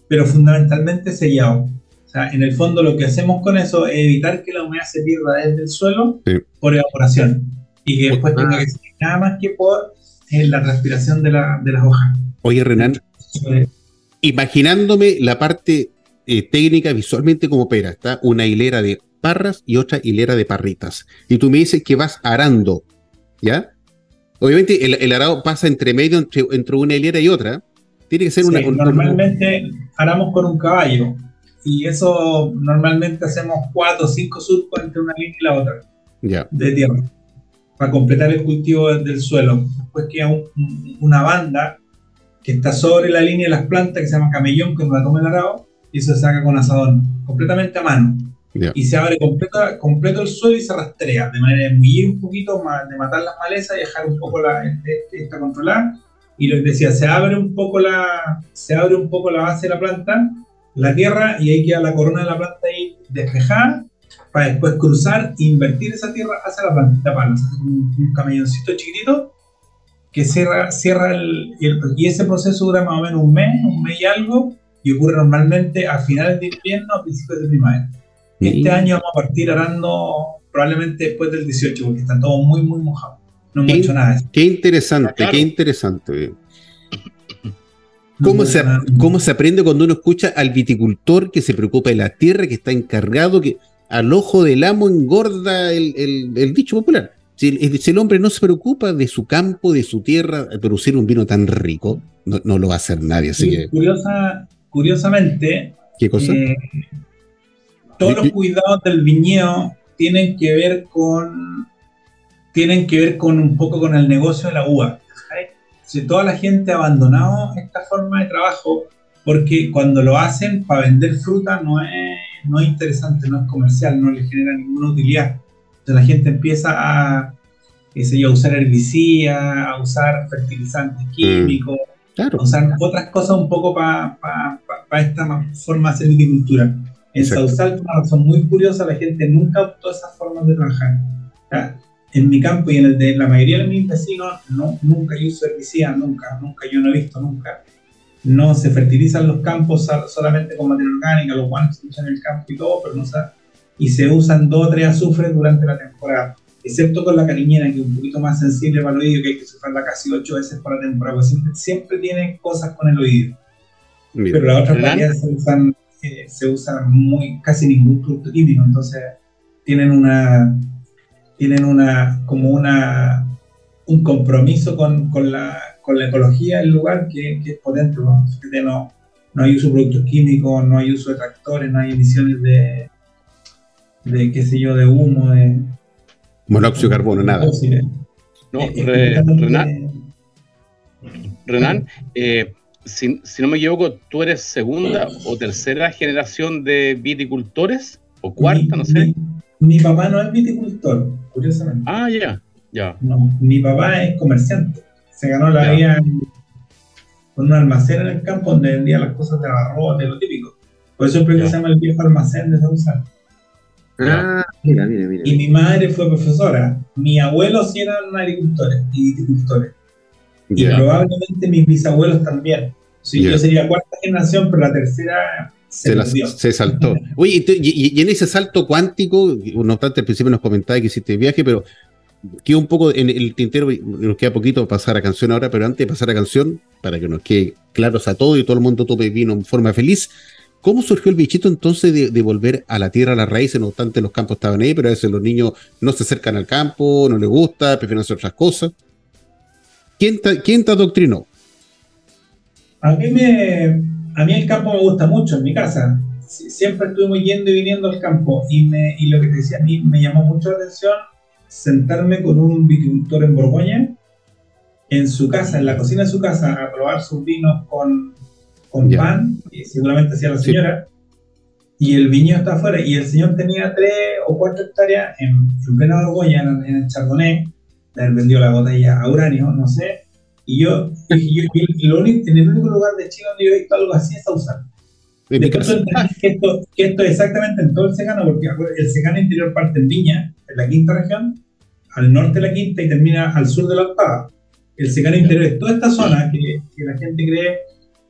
pero fundamentalmente sellado. O sea, en el fondo lo que hacemos con eso es evitar que la humedad se pierda desde el suelo Sí. por evaporación y que después Ah. tenga que salir nada más que por eh, la transpiración de, la- de las hojas. Oye, Renan, Eh, imaginándome la parte eh, técnica visualmente como opera, está una hilera de parras y otra hilera de parritas. Y tú me dices que vas arando, ¿ya? Obviamente el, el arado pasa entre medio entre, entre una hilera y otra. Tiene que ser una... sí, un- normalmente aramos con un caballo. y eso normalmente hacemos cuatro o cinco surcos entre una línea y la otra Ya. de tierra para completar el cultivo del suelo. Después queda un- una banda que está sobre la línea de las plantas que se llama camellón, que nos la toma el arado, y eso se saca con asadón, completamente a mano. Ya. Y se abre completo, completo el suelo y se rastrea, de manera de mullir un poquito, de matar las malezas y dejar un poco la, este- esta controlada. Y lo que decía, se abre un poco la, se abre un poco la base de la planta, la tierra, y ahí queda la corona de la planta ahí despejada, para después cruzar e invertir esa tierra hacia la plantita como un, un camelloncito chiquitito que cierra, cierra el, y el- y ese proceso dura más o menos un mes, un mes y algo, y ocurre normalmente a finales de invierno, a principios de primavera. Este año vamos a partir arando probablemente después del 18, porque está todo muy, muy mojado. No hemos Sí. hecho nada. Qué interesante, Claro. qué interesante. ¿Cómo se, nada. ¿Cómo se aprende cuando uno escucha al viticultor que se preocupa de la tierra, que está encargado, que al ojo del amo engorda el, el- el dicho popular? Si el, si el hombre no se preocupa de su campo, de su tierra, producir un vino tan rico, no, no lo va a hacer nadie. Así que, Curiosa, curiosamente, ¿qué cosa? Eh, todos los cuidados del viñedo tienen que ver con tienen que ver con un poco con el negocio de la uva. Si toda la gente ha abandonado esta forma de trabajo porque cuando lo hacen para vender fruta no es, no es interesante, no es comercial, no le genera ninguna utilidad. Entonces la gente empieza a, yo, a usar herbicidas, a usar fertilizantes químicos, Claro. o sea, otras cosas un poco para esta ma- forma de hacer viticultura. En. Sausal, por una razón muy curiosa, la gente nunca optó esas formas de trabajar. O sea, en mi campo y en el de la mayoría de mis vecinos, no, nunca yo uso herbicida, nunca, nunca, yo no he visto nunca. No se fertilizan los campos sol- solamente con materia orgánica, los guantes se usan en el campo y todo, pero no se, y se usan dos o tres azufres durante la temporada excepto con la cariñera, que es un poquito más sensible para el oído, que hay que sufrirla casi ocho veces por la temporada, porque siempre, siempre tiene cosas con el oído. Mira. Pero las otras variedades se usan, eh, se usa muy, casi ningún producto químico, entonces tienen una, tienen una, como una, un compromiso con, con la, con la ecología del lugar que, que es potente, ¿no? No, no hay uso de productos químicos, no hay uso de tractores, no hay emisiones de, de qué sé yo, de humo, de, Monóxido de carbono, nada. fósiles. No, Eh, eh, Re- Renan, Renan, eh, si, si no me equivoco, tú eres segunda o tercera generación de viticultores, o cuarta, mi- no sé. Mi, mi papá no es viticultor, curiosamente. Ah, ya, ya. No, mi papá es comerciante. Se ganó la vida con un almacén en el campo donde vendía las cosas de barro, de lo típico. Por eso el proyecto Ya. se llama el viejo almacén de Sausal. Ah, mira, mira, mira. Y mi madre fue profesora. Mi abuelo sí eran agricultores y viticultores. Y probablemente mis bisabuelos también. Sí. Yo sería cuarta generación, pero la tercera se, Se, la- se saltó. Oye, y- y en ese salto cuántico, no obstante, al principio nos comentaba que hiciste viaje, pero queda un poco en el tintero, nos queda poquito pasar a canción ahora, pero antes de pasar a canción, para que nos quede claros a todos y todo el mundo tome vino en forma feliz, ¿cómo surgió el bichito entonces de, de volver a la tierra, a las raíces? No obstante, los campos estaban ahí, pero a veces los niños no se acercan al campo, no les gusta, prefieren hacer otras cosas. ¿Quién te, quién te adoctrinó? A mí, me, a mí el campo me gusta mucho en mi casa. Sie- Siempre estuvimos yendo y viniendo al campo. Y, me, y lo que te decía, a mí me llamó mucho la atención sentarme con un viticultor en Borgoña, en su casa, en la cocina de su casa, a probar sus vinos con, con pan, y seguramente hacía la Sí. señora. Y el viñedo está afuera. Y el señor tenía tres o cuatro hectáreas en, en plena Borgoña, en, en el Chardonnay. Le vendido la botella a Uranio, no sé. Y yo, dije, yo, yo- lo único- en el único lugar de Chile donde yo he visto algo así es Sausal. En mi entendís que esto, que esto es exactamente en todo el secano, porque el secano interior parte en Viña, en la quinta región, al norte de la quinta y termina al sur de la octava. El secano interior es toda esta zona que, que la gente cree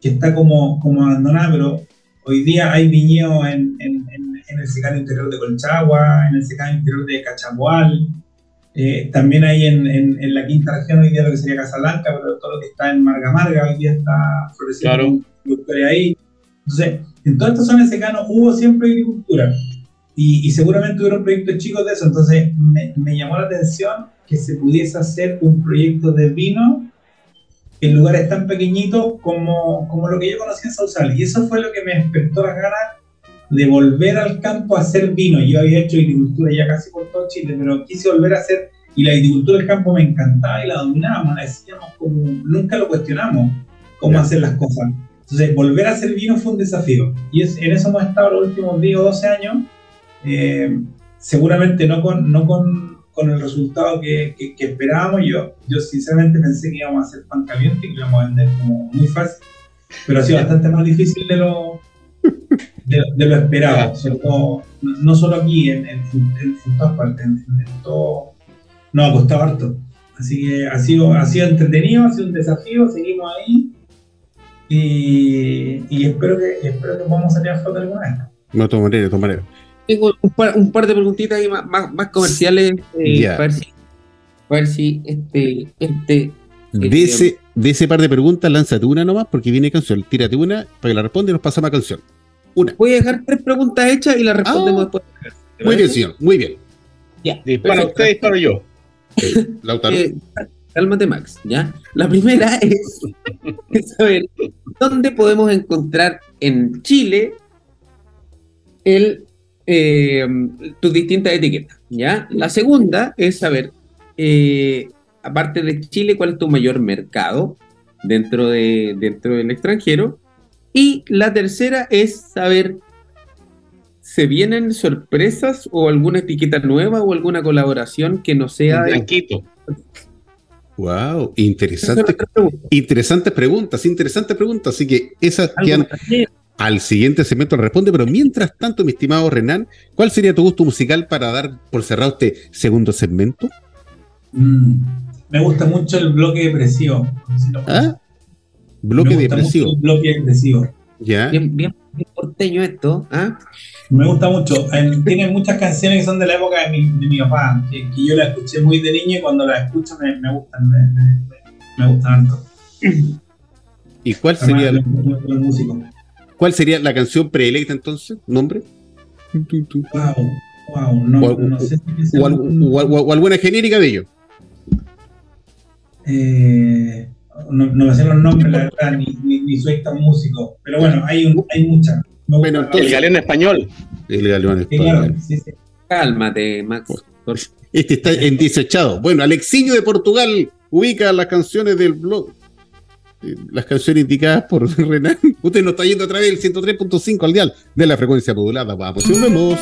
que está como, como abandonada, pero hoy día hay viñedos en, en, en- en el secano interior de Colchagua, en el secano interior de Cachapual, eh, también hay en, la quinta región hoy día lo que sería Casablanca, pero todo lo que está en Marga Marga hoy día está floreciendo Claro. ahí. Entonces, en toda esta zona de secano hubo siempre agricultura y, y seguramente hubieron proyectos chicos de eso. Entonces, me, me llamó la atención que se pudiese hacer un proyecto de vino en lugares tan pequeñitos como, como lo que yo conocí en Sausal. Y eso fue lo que me despertó las ganas de volver al campo a hacer vino. Yo había hecho agricultura ya casi por todo Chile, pero quise volver a hacer, y la agricultura del campo me encantaba y la dominábamos, la decíamos como, nunca lo cuestionamos, cómo hacer las cosas. Entonces, volver a hacer vino fue un desafío. Y es, en eso hemos estado los últimos 10 o 12 años. Eh, seguramente no con, no con, con el resultado que, que, esperábamos. Yo, yo sinceramente pensé que íbamos a hacer pan caliente y que íbamos a vender como muy fácil, pero ha sido bastante más difícil de lo, de, lo esperado, no solo aquí, en, en, todas partes, en, todo, no, ha costado harto. Así que ha sido, ha sido entretenido, ha sido un desafío, seguimos ahí y, y espero, que, espero que podamos salir a flote alguna vez. No, tomaré, de tomaré. Tengo un par, un par, de preguntitas ahí más, más, comerciales eh, para, ver si, para ver si este, este de, este, ese, de ese par de preguntas, lánzate una nomás, porque viene canción. Tírate una para que la responda y nos pasamos a canción. Una. Voy a dejar tres preguntas hechas y las respondemos ah. después. Muy bien, señor. Muy bien. Ya. Para usted, para yo. Lautaro. Eh, cálmate, Max. ¿ya? La primera es, saber dónde podemos encontrar en Chile el, eh, tus distintas etiquetas. ¿ya? La segunda es saber eh, aparte de Chile, ¿cuál es tu mayor mercado dentro, de, dentro del extranjero? Y la tercera es saber, ¿se vienen sorpresas o alguna etiqueta nueva o alguna colaboración que no sea... Blanquito. Wow, interesante, interesantes preguntas, interesantes preguntas. Así que esas quedan al siguiente segmento responde. Pero mientras tanto, mi estimado Renan, ¿cuál sería tu gusto musical para dar por cerrado este segundo segmento? Mm, me gusta mucho el bloque depresivo. ¿Ah? Bloque depresivo. bloque depresivo. Ya. Bien, bien, porteño esto. ¿ah? Me gusta mucho. Tiene muchas canciones que son de la época de mi, de mi papá, que, yo la escuché muy de niño y cuando la escucho me, me gustan. Me, me, gustan harto. ¿Y cuál sería, el, cuál sería la canción preelecta entonces? ¿Nombre? Wow, wow, no, o, no sé. O, o, alguna genérica de ellos. Eh, no, no, me sé los nombres, la verdad, ni, ni, soy tan músico. Pero bueno, hay, hay muchas. el galeón español. El galeón español. Cálmate, Max. Este está en desechado. Bueno, Alexiño de Portugal ubica las canciones del blog. Eh, las canciones indicadas por Renan. Usted nos está yendo a través del 103.5 al dial de la frecuencia modulada. Vamos y vemos.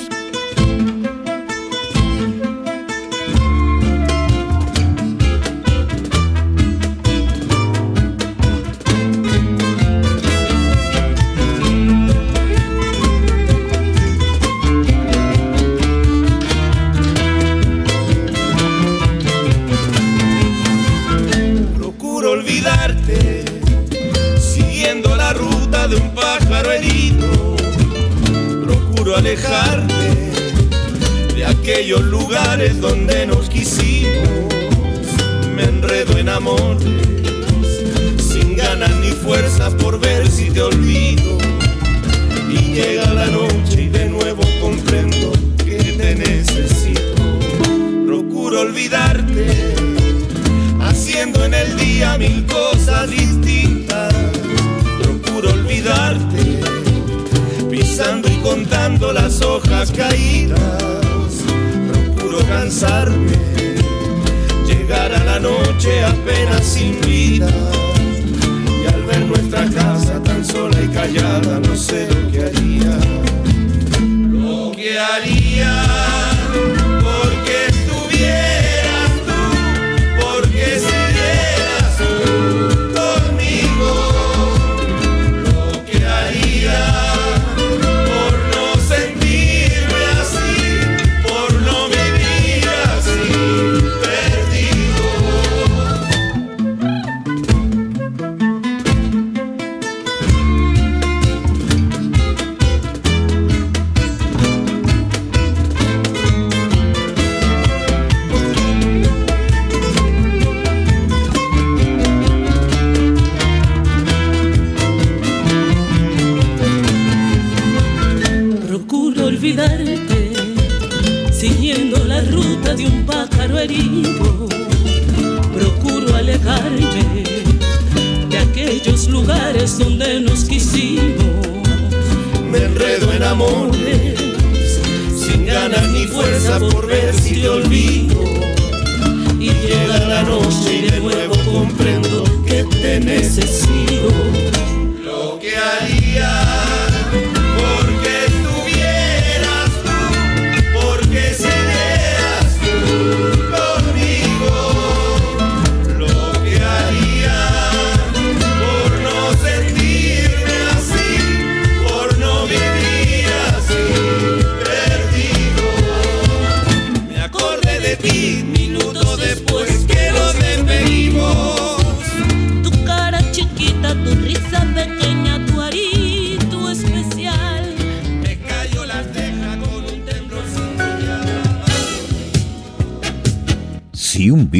Noche y de nuevo comprendo que te necesito.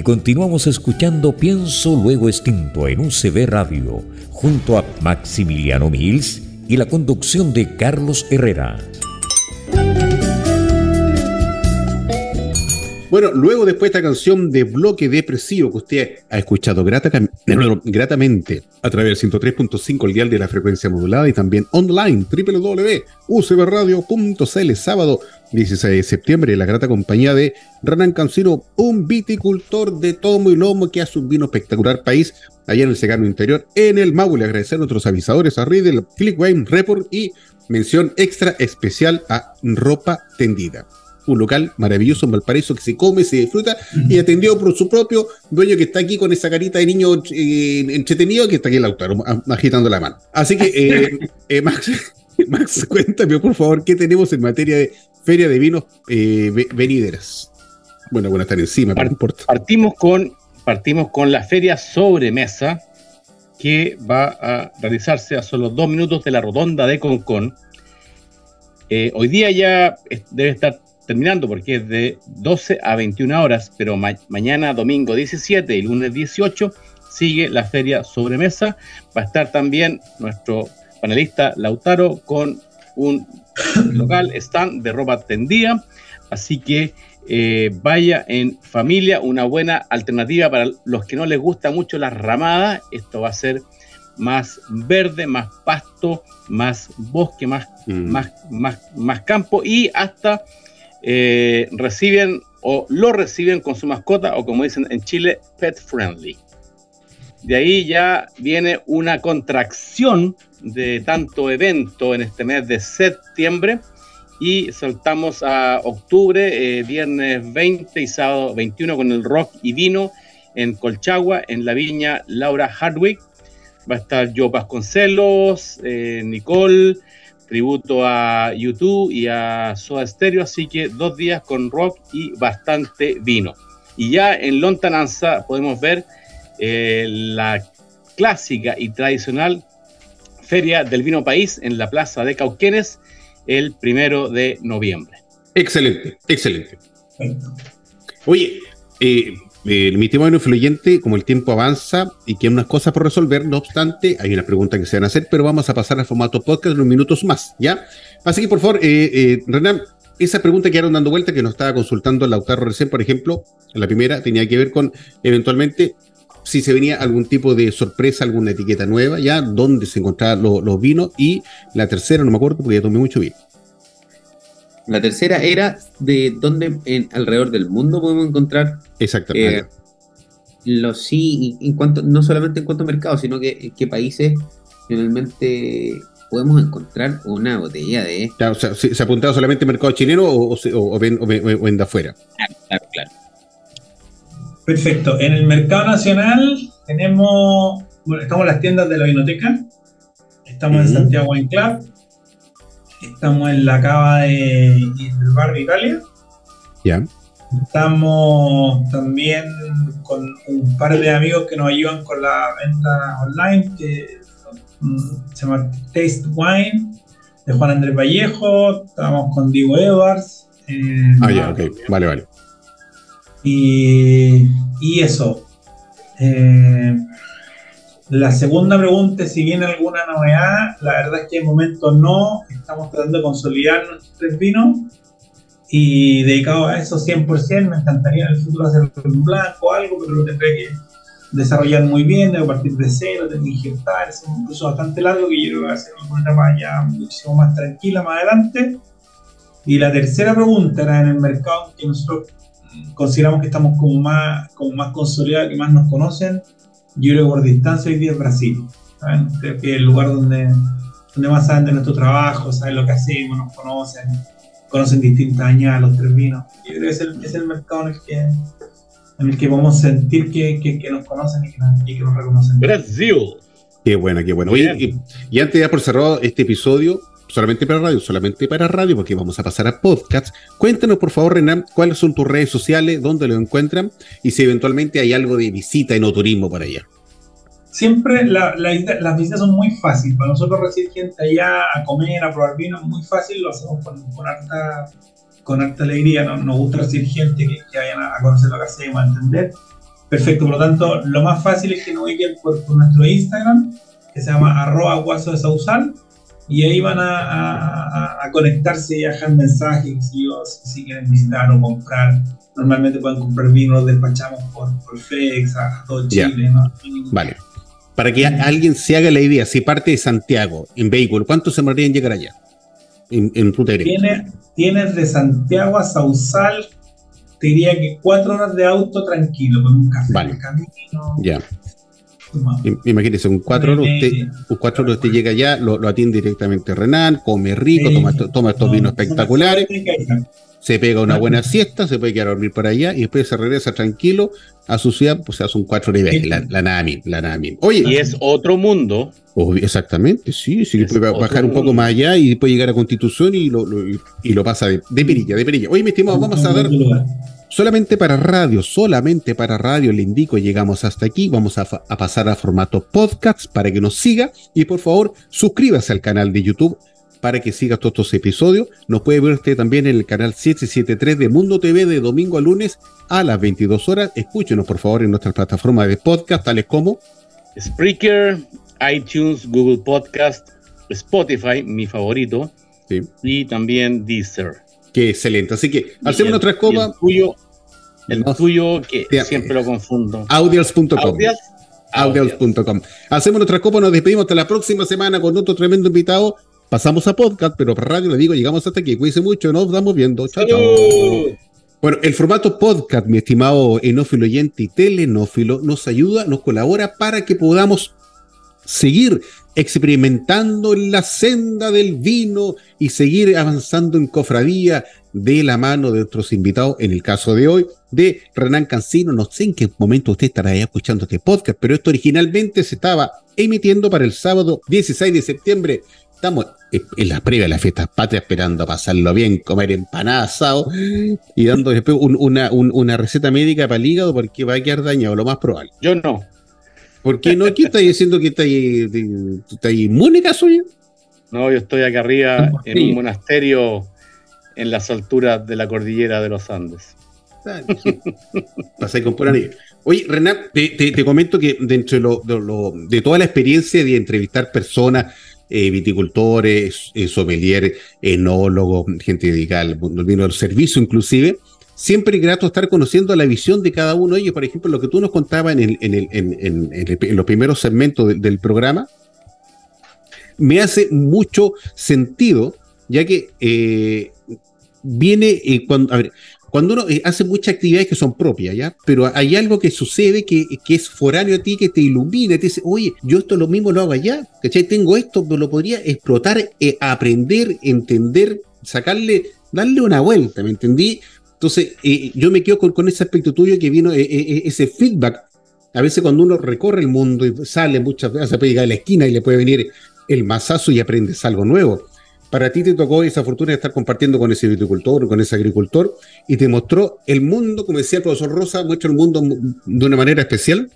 Y continuamos escuchando Pienso Luego Extinto en UCB Radio, junto a Maximiliano Mills y la conducción de Carlos Herrera. Bueno, luego después de esta canción de bloque depresivo que usted ha escuchado gratamente a través del 103.5 el dial de la frecuencia modulada y también online www.ucbradio.cl sábado 16 de septiembre la grata compañía de Renan Cancino, un viticultor de tomo y lomo que hace un vino espectacular país allá en el Secano Interior en el Maule. Agradecer a nuestros avisadores a Riddle, Wayne Report y mención extra especial a Ropa Tendida un local maravilloso en Valparaíso que se come, se disfruta y atendió por su propio dueño que está aquí con esa carita de niño eh, entretenido que está aquí el autor agitando la mano. Así que, eh, eh, Max, Max, cuéntame por favor qué tenemos en materia de feria de vinos venideras. Bueno, bueno, están encima, pero no importa. Partimos con, partimos con la feria sobremesa que va a realizarse a solo dos minutos de la rotonda de Concón. hoy día ya debe estar terminando porque es de 12 a 21 horas, pero mañana domingo 17 y lunes 18 sigue la feria sobremesa. Va a estar también nuestro panelista Lautaro con un local stand de ropa tendida, así que eh, vaya en familia, una buena alternativa para los que no les gusta mucho las ramadas. Esto va a ser más verde, más pasto, más bosque, más, mm. más, más, más campo y hasta eh, reciben o lo reciben con su mascota o como dicen en Chile, pet friendly. De ahí ya viene una contracción de tanto evento en este mes de septiembre y saltamos a octubre, eh, viernes 20 y sábado 21 con el rock y vino en Colchagua, en la viña Laura Hardwick. Va a estar Joe Vasconcelos, eh, Nicole, tributo a YouTube y a Soda Stereo, así que dos días con rock y bastante vino. Y ya en Lontananza podemos ver eh, la clásica y tradicional Feria del Vino País en la Plaza de Cauquenes el primero de noviembre. Excelente, excelente. Oye, eh, eh, mi tema influyente, como el tiempo avanza y que hay unas cosas por resolver, no obstante, hay una pregunta que se van a hacer, pero vamos a pasar al formato podcast unos minutos más, ¿ya? Así que, por favor, eh, eh, Renan, esa pregunta que quedaron dando vuelta, que nos estaba consultando Lautaro recién, por ejemplo, la primera tenía que ver con, eventualmente, si se venía algún tipo de sorpresa, alguna etiqueta nueva, ya, dónde se encontraban los vinos, y la tercera, no me acuerdo porque ya tomé mucho vino. La tercera era de dónde en, alrededor del mundo podemos encontrar. Exactamente. Eh, los sí, en cuanto, no solamente en cuanto a mercado, sino que en qué países finalmente podemos encontrar una botella de. o sea, ¿se, apuntaba solamente mercado chileno o, o, vende afuera? Claro, claro, claro. Perfecto. En el mercado nacional tenemos. Bueno, estamos en las tiendas de la Vinoteca. Estamos en Santiago Wine Club. Estamos en la cava de, del barrio Italia. Ya. Estamos también con un par de amigos que nos ayudan con la venta online, que se llama Taste Wine, de Juan Andrés Vallejo, estábamos con Diego Edwards. eh, Ah, ya, ok. Vale, vale. y, y eso. Eh, la segunda pregunta es si viene alguna novedad. La verdad es que de momento no. Estamos tratando de consolidar nuestros tres vinos y dedicado a eso 100%. Me encantaría en el futuro hacer un blanco o algo, pero lo tendré que desarrollar muy bien, debo partir de cero, tengo que injertar, es un proceso bastante largo que yo creo que va a ser una etapa ya muchísimo más tranquila más adelante. Y la tercera pregunta era en el mercado que nosotros consideramos que estamos como más, como más consolidados, que más nos conocen. Yo creo que por distancia hoy día es Brasil. ¿saben? Creo que es el lugar donde, donde más saben de nuestro trabajo, saben lo que hacemos, nos conocen, conocen distintas añadas, los tres vinos. Yo creo que es el, es el mercado en el que, en el que podemos sentir que, que, que nos conocen y que, nos- y que nos reconocen. Brasil. Qué bueno, qué bueno. Oye, y, y antes de dar por cerrado este episodio, solamente para radio, solamente para radio, porque vamos a pasar a podcast. Cuéntanos, por favor, Renan, cuáles son tus redes sociales, dónde lo encuentran y si eventualmente hay algo de visita y no turismo para allá. Siempre las visitas son muy fáciles. Para nosotros recibir gente allá a comer, a probar vino, es muy fácil. Lo hacemos con, con harta, con harta alegría. Nos, gusta recibir gente que, que vayan a, a conocer lo que hacemos, a entender. Perfecto, por lo tanto, lo más fácil es que nos ubiquen por, por nuestro Instagram, que se llama arroba guaso de sausal, y ahí van a, a- conectarse y a dejar mensajes si, si quieren visitar o comprar. Normalmente pueden comprar vino, los despachamos por, por FedEx a, todo. Chile. ¿no? Vale. Para que alguien se haga la idea, si parte de Santiago en vehículo, ¿cuánto se demoraría en llegar allá? En, en ruta directa. Tiene, tienes de Santiago a Sausal, te diría que cuatro horas de auto tranquilo, con un café Vale. en el camino. Ya. Im- Imagínese, con cuatro horas usted, con cuatro horas usted llega allá, lo, lo atiende directamente Renan, come rico, Sí. toma, toma estos no, vinos espectaculares. se pega una buena siesta, se puede quedar a dormir por allá y después se regresa tranquilo a su ciudad, pues se hace un cuatro de viaje, la, la nada misma, la nada misma. Oye, Y es otro mundo. obvio, exactamente, sí, sí, Es puede bajar un poco mundo. más allá y después llegar a Constitución y lo, lo- y lo pasa de, de perilla, de perilla. Oye, mi estimado, vamos a dar Un lugar. Solamente para radio, solamente para radio, le indico, llegamos hasta aquí, vamos a, pasar a formato podcast para que nos siga y por favor suscríbase al canal de YouTube para que siga todos estos episodios. Nos puede ver usted también en el canal 773 de Mundo TV de domingo a lunes a las 22 horas. Escúchenos por favor en nuestras plataformas de podcast, tales como Spreaker, iTunes, Google Podcast, Spotify, mi favorito, Sí. y también Deezer. Que excelente. Así que hacemos y copas, El tuyo, el No. tuyo que siempre lo confundo. Audias. audios.com. Hacemos nuestra copa, nos despedimos hasta la próxima semana con otro tremendo invitado. Pasamos a podcast, pero para radio le digo, llegamos hasta aquí. Cuídense mucho, nos vamos viendo. Chao, chao. Bueno, el formato podcast, mi estimado enófilo oyente y telenófilo, nos ayuda, nos colabora para que podamos seguir experimentando en la senda del vino y seguir avanzando en cofradía de la mano de nuestros invitados, en el caso de hoy, de Renan Cancino. No sé en qué momento usted estará ya escuchando este podcast, pero esto originalmente se estaba emitiendo para el sábado 16 de septiembre. Estamos en la previa de la fiesta patria esperando a pasarlo bien, comer empanadas, asado y dando después un- una, un- una receta médica para el hígado porque va a quedar dañado, lo más probable. Yo no. ¿Por qué no? ¿Qué estáis diciendo que estáis está inmune, acaso ya? No, yo estoy acá arriba en Sí. un monasterio en las alturas de la cordillera de los Andes. Pasáis con pura nieve. Oye, Renan, te, te- te comento que dentro de, lo- de lo- de toda la experiencia de entrevistar personas, eh, viticultores, eh, sommelier, enólogos, gente dedicada al mundo del vino del servicio inclusive, siempre es grato estar conociendo la visión de cada uno de ellos. Por ejemplo, lo que tú nos contabas en, el- en el- en- el- en los primeros segmentos del- programa, me hace mucho sentido, ya que eh, viene eh, cuando, a ver, cuando uno eh, hace muchas actividades que son propias, ¿ya? Pero hay algo que sucede que, es foráneo a ti, que te ilumina, te dice, oye, yo esto lo mismo lo hago allá, ¿cachai? Tengo esto, pero lo podría explotar, aprender, entender, sacarle, darle una vuelta, ¿me entendí? Entonces, eh, yo me quedo con, con ese aspecto tuyo que vino, eh, eh, ese feedback. A veces cuando uno recorre el mundo y sale muchas veces, puede llegar a la esquina y le puede venir el mazazo y aprendes algo nuevo. Para ti te tocó esa fortuna de estar compartiendo con ese viticultor, con ese agricultor, y te mostró el mundo, como decía el profesor Rosa, muestra el mundo de una manera especial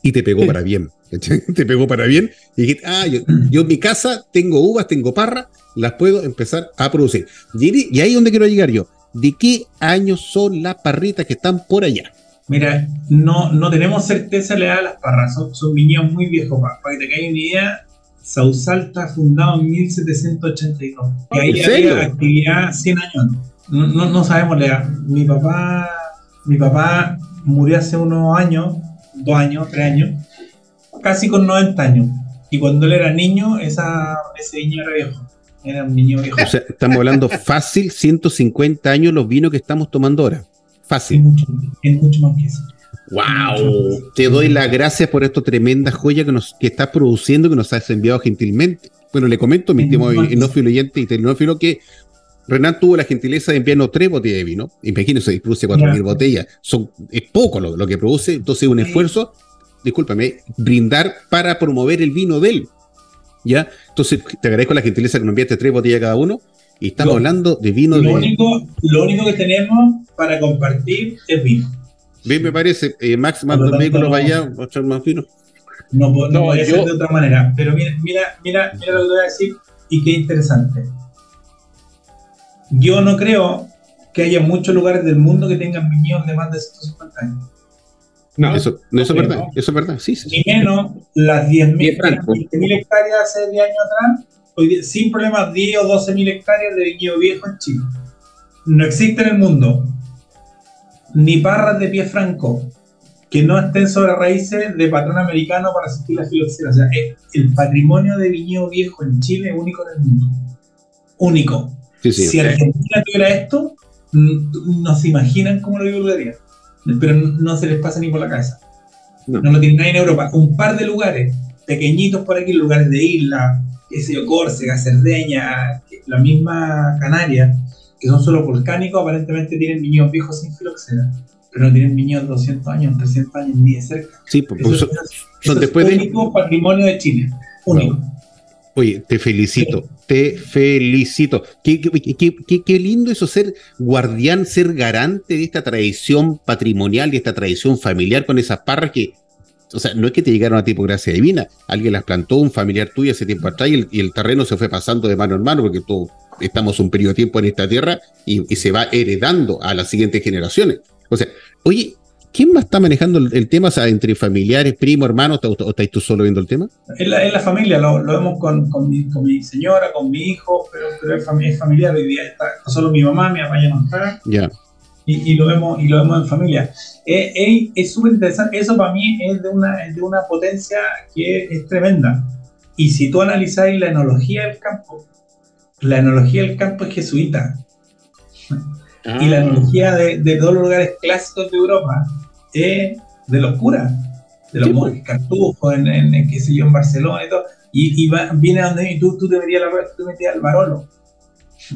y te pegó para bien. Te pegó para bien y dijiste, ah, yo, yo en mi casa tengo uvas, tengo parra, las puedo empezar a producir. Y, ahí es donde quiero llegar yo. ¿De qué años son las parritas que están por allá? Mira, no, no tenemos certeza de la edad de las parras, son, son viñedos muy viejos. Para, que te caiga una idea, Sausalta fundado en 1782. Y ahí había actividad 100 años. No, no, no, sabemos la edad. Mi papá, mi papá murió hace unos años, dos años, tres años, casi con 90 años. Y cuando él era niño, esa, ese niño era viejo. Era un niño viejo. O sea, estamos hablando fácil, 150 años los vinos que estamos tomando ahora. Fácil. Es mucho, es mucho más que eso. ¡Wow! Te doy las gracias por esta tremenda joya que, nos, que estás produciendo, que nos has enviado gentilmente. Bueno, le comento, mi estimado enófilo oyente y telenófilo, que Renan tuvo la gentileza de enviarnos tres botellas de vino. Imagínense, produce 4.000 botellas. Son, es poco lo, lo, que produce, entonces es un esfuerzo, discúlpame, brindar para promover el vino de él. ¿Ya? Entonces, te agradezco la gentileza que nos enviaste tres botellas cada uno. Y estamos hablando de vino lo de. Único, lo único que tenemos para compartir es vino. Bien, me parece. Eh, Max, manda un vehículo para allá, a echar más vino. No, no, no voy a ser de otra manera. Pero mira, mira, mira, mira lo que voy a decir y qué interesante. Yo no creo que haya muchos lugares del mundo que tengan viñedos de más de 150 años. No, eso, no, eso es verdad, eso es verdad, sí. sí. Ni menos las 10.000 hectáreas hace 10 años atrás, hoy, sin problemas 10 o 12.000 hectáreas de viñedo viejo en Chile. No existe en el mundo ni parras de pie franco que no estén sobre raíces de patrón americano para asistir a la filoxera. O sea, el patrimonio de viñedo viejo en Chile es único en el mundo. Único. si Argentina tuviera esto, no se imaginan cómo lo divulgaría. Pero no se les pasa ni por la cabeza. No. lo tienen nadie en Europa. Un par de lugares pequeñitos por aquí, lugares de isla, qué sé yo, Córcega, Cerdeña, la misma Canarias, que son solo volcánicos, aparentemente tienen viñedos viejos sin filoxera, pero no tienen viñedos de 200 años, 300 años, ni de cerca. Sí, pues, eso, son, después es único patrimonio de Chile. Único. Oye, te felicito, te felicito. Qué, qué, qué, lindo eso ser guardián, ser garante de esta tradición patrimonial, de esta tradición familiar con esas parras que, o sea, no es que te llegaron a tipo gracia divina, alguien las plantó, un familiar tuyo hace tiempo atrás y el, y el terreno se fue pasando de mano en mano porque tú estamos un periodo de tiempo en esta tierra y, se va heredando a las siguientes generaciones. O sea, oye, ¿quién más está manejando el, tema? O sea, entre familiares, primos, hermanos, o, estáis tú solo viendo el tema? Es la, la familia, lo, vemos con, con, mi, con, mi, señora, con mi hijo, pero, pero es, familiar hoy día. Está, solo mi mamá, mi papá ya no está. Ya. Y, y, lo vemos, y lo vemos en familia. Eh, es súper interesante. Eso para mí es de una, de una potencia que es tremenda. Y si tú analizáis la enología del campo, la enología del campo es jesuita. Y la enología de, de, todos los lugares clásicos de Europa es de los curas, de los monjes pues. cartujos, en, en, qué sé yo, en Barcelona y todo. Y, viene a donde y tú, tú te metías, tú metías al Barolo,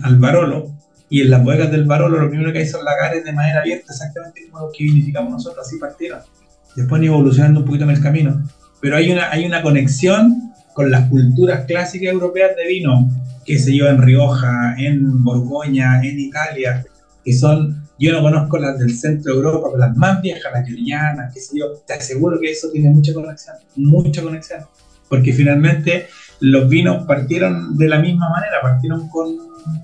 al Barolo. Y en las bodegas del Barolo lo primero que hay son lagares de madera abierta, exactamente como los que vinificamos nosotros, así partieron. Después han evolucionando un poquito en el camino. Pero hay una, hay una conexión con las culturas clásicas europeas de vino, que se yo, en Rioja, en Borgoña, en Italia, que son, yo no conozco las del centro de Europa, pero las más viejas, las georgianas, qué sé yo, te aseguro que eso tiene mucha conexión, mucha conexión, porque finalmente los vinos partieron de la misma manera, partieron con,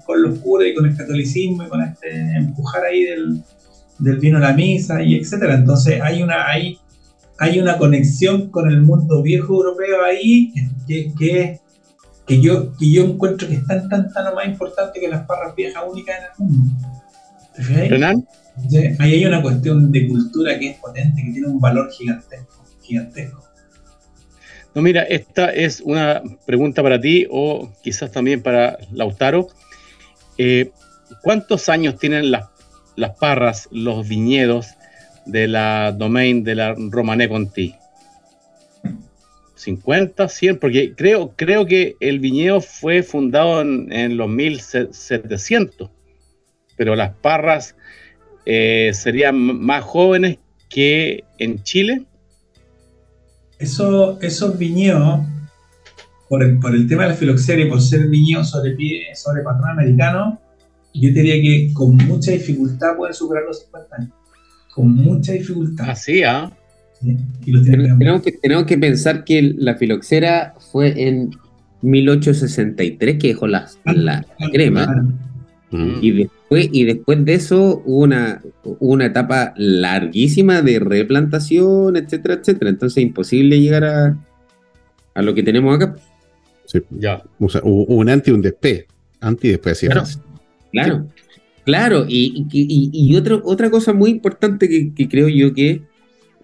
con los curas y con el catolicismo y con este empujar ahí del, del vino a la misa y etcétera. Entonces hay una, hay, hay una conexión con el mundo viejo europeo ahí que, que, que, yo, que yo encuentro que es tan, tan, tan más importante que las parras viejas únicas en el mundo. ¿Te ahí hay una cuestión de cultura que es potente, que tiene un valor gigantesco. gigantesco. No, mira, esta es una pregunta para ti o quizás también para Lautaro. Eh, ¿Cuántos años tienen las, las parras, los viñedos de la domain de la Romané Conti? 50, 100, porque creo, creo que el viñedo fue fundado en, los 1700, pero las parras eh, serían más jóvenes que en Chile. Eso, esos viñedos, por el, por el tema de la filoxera y por ser viñedos sobre, pie, sobre patrón americano, yo diría que con mucha dificultad pueden superar los 50 años con mucha dificultad. Así, ¿ah? tenemos, que, tenemos que pensar que la filoxera fue en 1863 que dejó la, la, crema. Y después, y después de eso hubo una, una etapa larguísima de replantación, etcétera, etcétera. Entonces imposible llegar a, a lo que tenemos acá. Sí. Ya. O sea, hubo un anti y un después. Anti y después Claro, claro, claro. Y, y, y, otra, otra cosa muy importante que, que creo yo que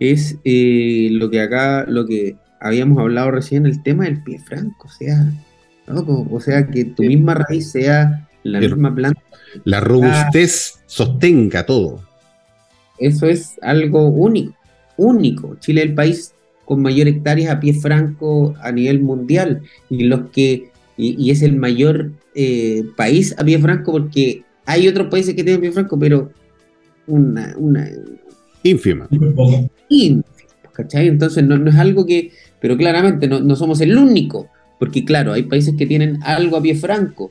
es eh, lo que acá, lo que habíamos hablado recién, el tema del pie franco. O sea, o sea que tu misma raíz sea la misma planta. La robustez sostenga todo. Eso es algo único, único. Chile es el país con mayor hectáreas a pie franco a nivel mundial y los que y, es el mayor eh, país a pie franco porque hay otros países que tienen pie franco, pero una, una ínfima. ínfima ¿cachai? Entonces no, es algo que, pero claramente no, no somos el único, porque claro, hay países que tienen algo a pie franco,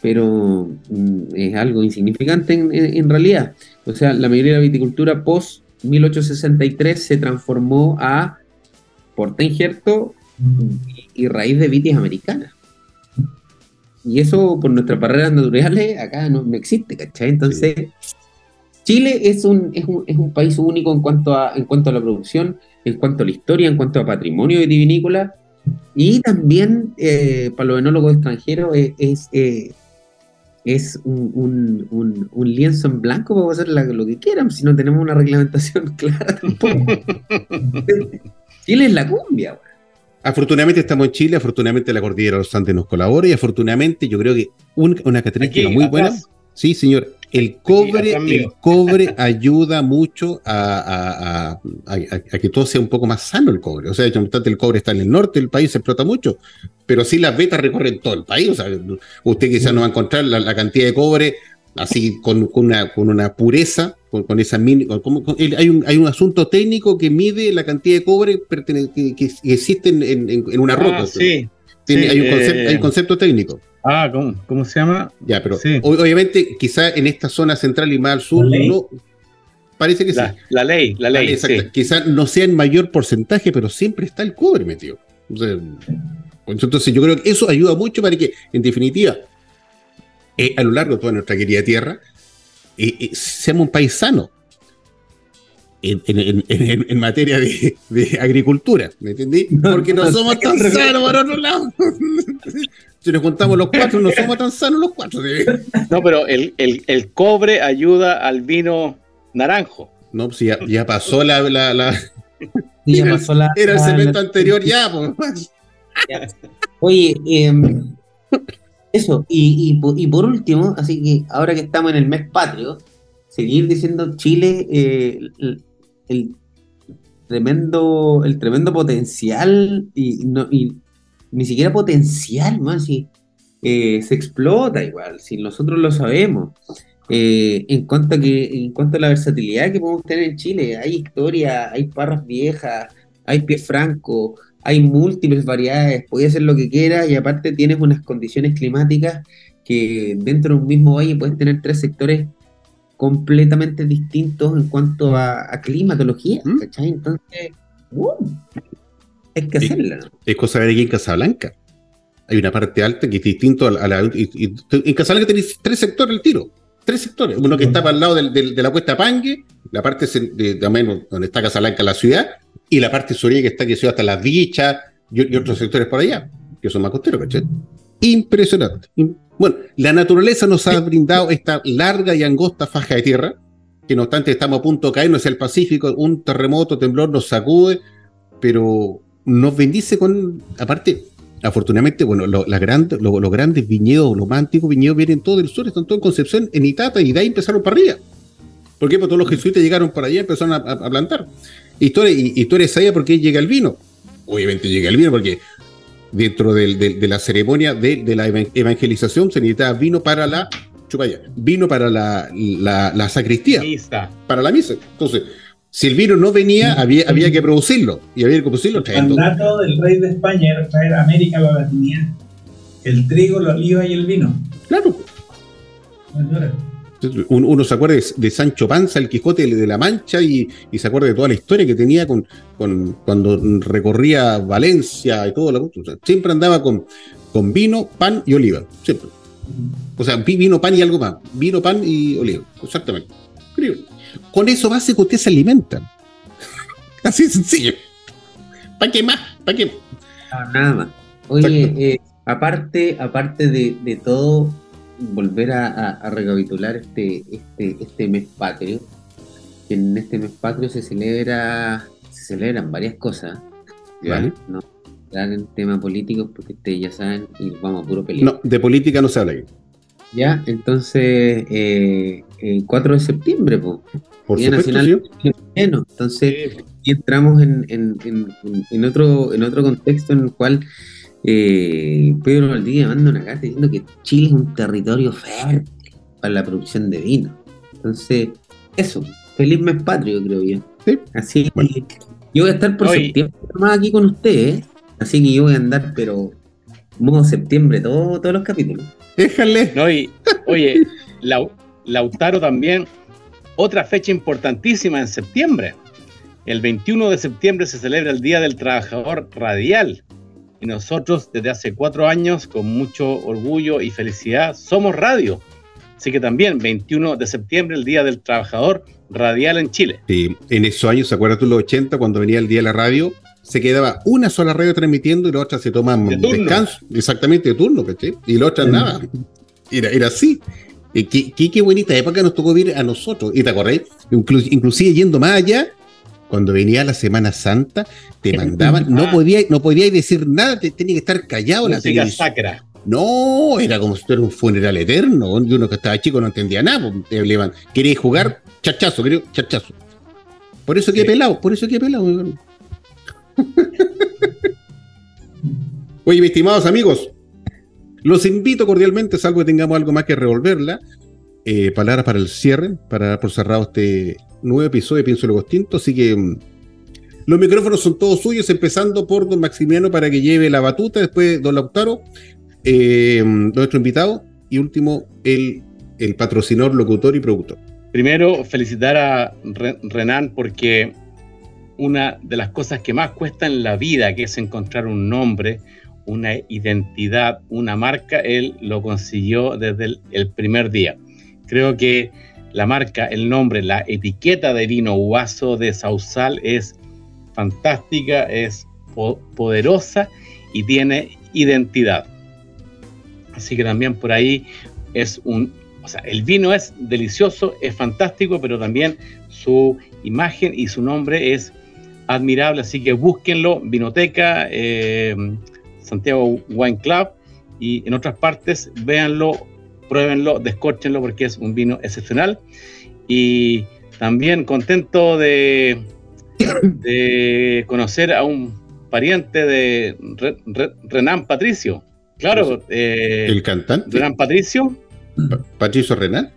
pero mm, es algo insignificante en, realidad. O sea, la mayoría de la viticultura post 1863 se transformó a porta injerto y, raíz de vitis americana. Y eso por nuestras barreras naturales acá no, existe, ¿cachai? Entonces, Chile es un, es un, es, un, país único en cuanto, a, en cuanto a la producción, en cuanto a la historia, en cuanto a patrimonio vitivinícola, y también eh, para los enólogos extranjeros es, es, es un, un, un, lienzo en blanco para hacer lo que quieran, si no tenemos una reglamentación clara tampoco. Chile es la cumbia. Afortunadamente estamos en Chile, afortunadamente la Cordillera de los Andes nos colabora y afortunadamente yo creo que una característica muy buena. Sí, señor. El cobre, el cobre ayuda mucho a, que todo sea un poco más sano el cobre. O sea, el cobre está en el norte del país, se explota mucho, pero sí las vetas recorren todo el país. O sea, usted quizás no va a encontrar la, cantidad de cobre así con, una, con una pureza, con, esa mini, hay, un, hay un asunto técnico que mide la cantidad de cobre que, existe en, una roca. Ah, sí, hay, un concepto, hay un concepto técnico. Ah, ¿cómo, ¿cómo, se llama? Ya, pero obviamente quizá en esta zona central y más al sur no, parece que sí. La ley, la ley. Exacto. Quizá no sea en mayor porcentaje, pero siempre está el cobre metido. entonces yo creo que eso ayuda mucho para que, en definitiva, eh, a lo largo de toda nuestra querida tierra, eh, eh, seamos un país sano. En, materia de, agricultura, ¿me entendí? Porque no, somos tan sanos por otro lado. Si nos juntamos los cuatro, no somos tan sanos los cuatro. No, pero el, cobre ayuda al vino naranjo. No, pues ya, ya pasó la. la, la... era, pasó la, era el cemento anterior ya, pues. Oye, em, eso, y, y, por último, así que ahora que estamos en el mes patrio, seguir diciendo Chile, eh, el, tremendo, el tremendo potencial y, no, y ni siquiera potencial, más si eh, se explota igual, si nosotros lo sabemos. Eh, en, cuanto a que, en cuanto a la versatilidad que podemos tener en Chile, hay historia, hay parras viejas, hay pie franco, hay múltiples variedades, puede hacer lo que quiera y aparte tienes unas condiciones climáticas que dentro de un mismo valle puedes tener tres sectores completamente distintos en cuanto a, climatología, ¿Mm? Entonces, hay que hacerla. Es cosa de aquí en Casablanca. Hay una parte alta que es distinto a la. en Casablanca tenéis tres sectores al tiro. Tres sectores. Uno que está para el lado de la cuesta Pangue, la parte de, donde está Casablanca, la ciudad, y la parte sur que está que hasta las dichas y, otros sectores por allá, que son más costeros, ¿cachai? Impresionante. Bueno, la naturaleza nos ha brindado esta larga y angosta faja de tierra, que no obstante estamos a punto de caernos hacia el Pacífico, un terremoto, temblor nos sacude, pero nos bendice con, aparte, afortunadamente, bueno, los grandes viñedos, los más antiguos viñedos vienen todos del sur, están todos en Concepción, en Itata, y de ahí empezaron para arriba. ¿Por qué? Porque todos los jesuitas llegaron para allá y empezaron a, plantar. Historia, y, historia sabía por qué llega el vino. Obviamente llega el vino porque dentro de la ceremonia de, la evangelización se necesitaba vino para la chupaya, vino para la, la sacristía, para la misa. Entonces, si el vino no venía, había, había que producirlo. Y había que producirlo El mandato del rey de España era traer a América la latinidad. El trigo, la oliva y el vino. Claro. Uno se acuerda de, Sancho Panza, el Quijote de la Mancha, y, y se acuerda de toda la historia que tenía con, con cuando recorría Valencia y todo lo o sea, siempre andaba con, con vino, pan y oliva. Siempre. O sea, vi- vino, pan y algo más. Vino, pan y oliva. Exactamente. Increíble. Con eso base que usted se alimenta. Así de sencillo. ¿Para qué más? ¿Para qué? No, nada más. Oye, eh, aparte, aparte de, de todo, volver a, a- a recapitular este, este, este mes patrio, que en este mes patrio se celebra, se celebran varias cosas. Vale. No en temas políticos porque ustedes ya saben y vamos a puro pelear. No, de política no se habla aquí. Ya, entonces, eh, el 4 de septiembre, pues. Por Día supuesto, Nacional. Chileno. Entonces, y entramos en, en- en- en- en otro, en otro contexto en el cual eh, Pedro Valdivia manda una carta diciendo que Chile es un territorio fértil para la producción de vino. Entonces, eso, feliz mes patrio, creo yo. Sí. Así Bueno. que yo voy a estar por septiembre más aquí con ustedes, ¿eh? así que yo voy a andar, pero modo septiembre, todo, todos los capítulos. Déjale. No, y, oye, Lau- Lautaro también, otra fecha importantísima en septiembre. El 21 de septiembre se celebra el Día del Trabajador Radial. Y nosotros desde hace cuatro años, con mucho orgullo y felicidad, somos radio. Así que también 21 de septiembre, el Día del Trabajador Radial en Chile. Sí, en esos años, ¿se acuerdas tú, los 80, cuando venía el día de la radio? Se quedaba una sola radio transmitiendo y la otra se tomaban De descanso, exactamente de turno, ¿cachai? Y la otra Mm. nada. Era, era así. Y qué, qué, qué bonita época nos tocó vivir a nosotros. ¿Y te acordás? Inclu- inclusive yendo más allá, cuando venía la Semana Santa, te mandaban, no podía, no podías decir nada, te, tenía que estar callado la televisión. sacra. No, era como si fuera un funeral eterno. Y uno que estaba chico no entendía nada. pues, Te hablaban, ¿queréis jugar? Chachazo, querido, chachazo. Por eso que Sí. pelado, por eso que pelado. weón. Oye, mis estimados amigos, los invito cordialmente, salvo que tengamos algo más que revolverla. Eh, palabras para el cierre, para dar por cerrado este nuevo episodio de Pienso Luego. Así que mm, los micrófonos son todos suyos, empezando por don Maximiano para que lleve la batuta, después don Lautaro, eh, nuestro invitado, y último, el, patrocinador, locutor y productor. Primero, felicitar a Re- Renan porque una de las cosas que más cuesta en la vida, que es encontrar un nombre, una identidad, una marca, él lo consiguió desde el primer día. Creo que la marca, el nombre, la etiqueta de vino Guaso de Sausal es fantástica, es po- poderosa y tiene identidad. Así que también por ahí es un, o sea, el vino es delicioso, es fantástico, pero también su imagen y su nombre es admirable, así que búsquenlo, Vinoteca, eh, Santiago Wine Club y en otras partes, véanlo, pruébenlo, descórchenlo porque es un vino excepcional. Y también contento de, de conocer a un pariente de Re- Re- Renan Patricio. Claro, eh, El cantante, Renan Patricio, Pa- Patricio Renal.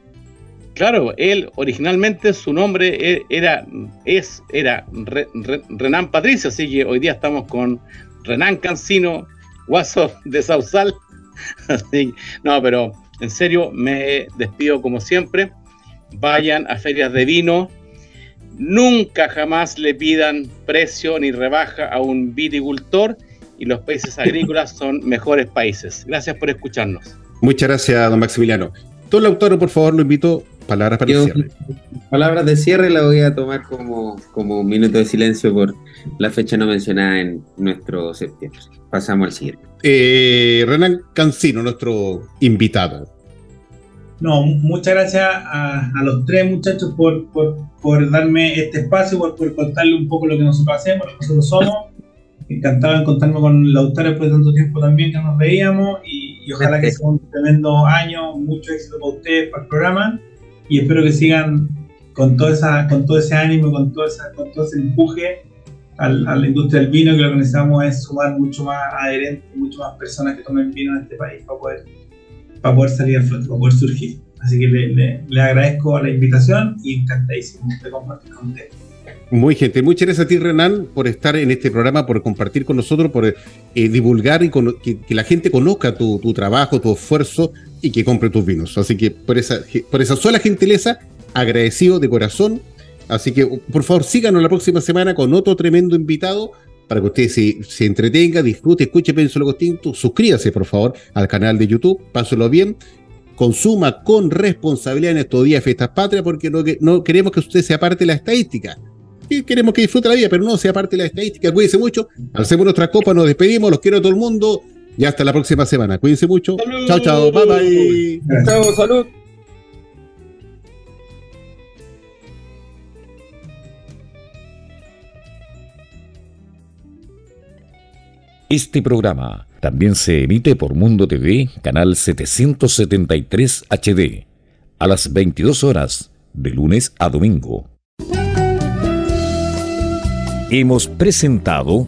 Claro, él originalmente su nombre e- era, es, era Re- Re- Renan Patricio, así que hoy día estamos con Renan Cancino, Guaso de Sausal. Así- no, pero en serio me despido como siempre. Vayan a ferias de vino. Nunca jamás le pidan precio ni rebaja a un viticultor y los países agrícolas son mejores países. Gracias por escucharnos. Muchas gracias, don Maximiliano. Don Lautaro, por favor, lo invito. Palabras para el Yo- cierre. Palabras de cierre la voy a tomar como, como un minuto de silencio por la fecha no mencionada en nuestro septiembre. Pasamos al siguiente. Eh, Renan Cancino, nuestro invitado. No, muchas gracias a, a los tres muchachos por, por, por darme este espacio, por, por contarle un poco lo que nosotros hacemos, lo que nosotros somos. Encantado de encontrarme con Lautaro después de tanto tiempo también que nos veíamos y, y ojalá que sea un tremendo año, mucho éxito para ustedes, para el programa y espero que sigan con, toda esa, con todo ese ánimo, con, toda esa, con todo ese empuje al- a la industria del vino, que lo que necesitamos es sumar mucho más adherentes, mucho más personas que tomen vino en este país para poder, para poder salir al flote, para poder surgir. Así que le, le- le agradezco la invitación y encantadísimo de compartir con ustedes. Muy gentil. Muchas gracias a ti, Renan, por estar en este programa, por compartir con nosotros, por eh, divulgar y cono- que, que la gente conozca tu, tu trabajo, tu esfuerzo, y que compre tus vinos. Así que por esa, por esa sola gentileza, agradecido de corazón. Así que por favor síganos la próxima semana con otro tremendo invitado para que usted se, entretenga, disfrute, escuche Pienso lo Tinto. Suscríbase por favor al canal de YouTube, páselo bien. Consuma con responsabilidad en estos días de fiestas patrias porque no, no queremos que usted sea parte de la estadística queremos que disfrute la vida, pero no sea parte de la estadística. Cuídense mucho. Hacemos nuestra copa, nos despedimos, los quiero a todo el mundo. Y hasta la próxima semana. Cuídense mucho. Chao, chao. Bye, bye. Chao, salud. Este programa también se emite por Mundo TV, canal 773 HD, a las 22 horas, de lunes a domingo hemos presentado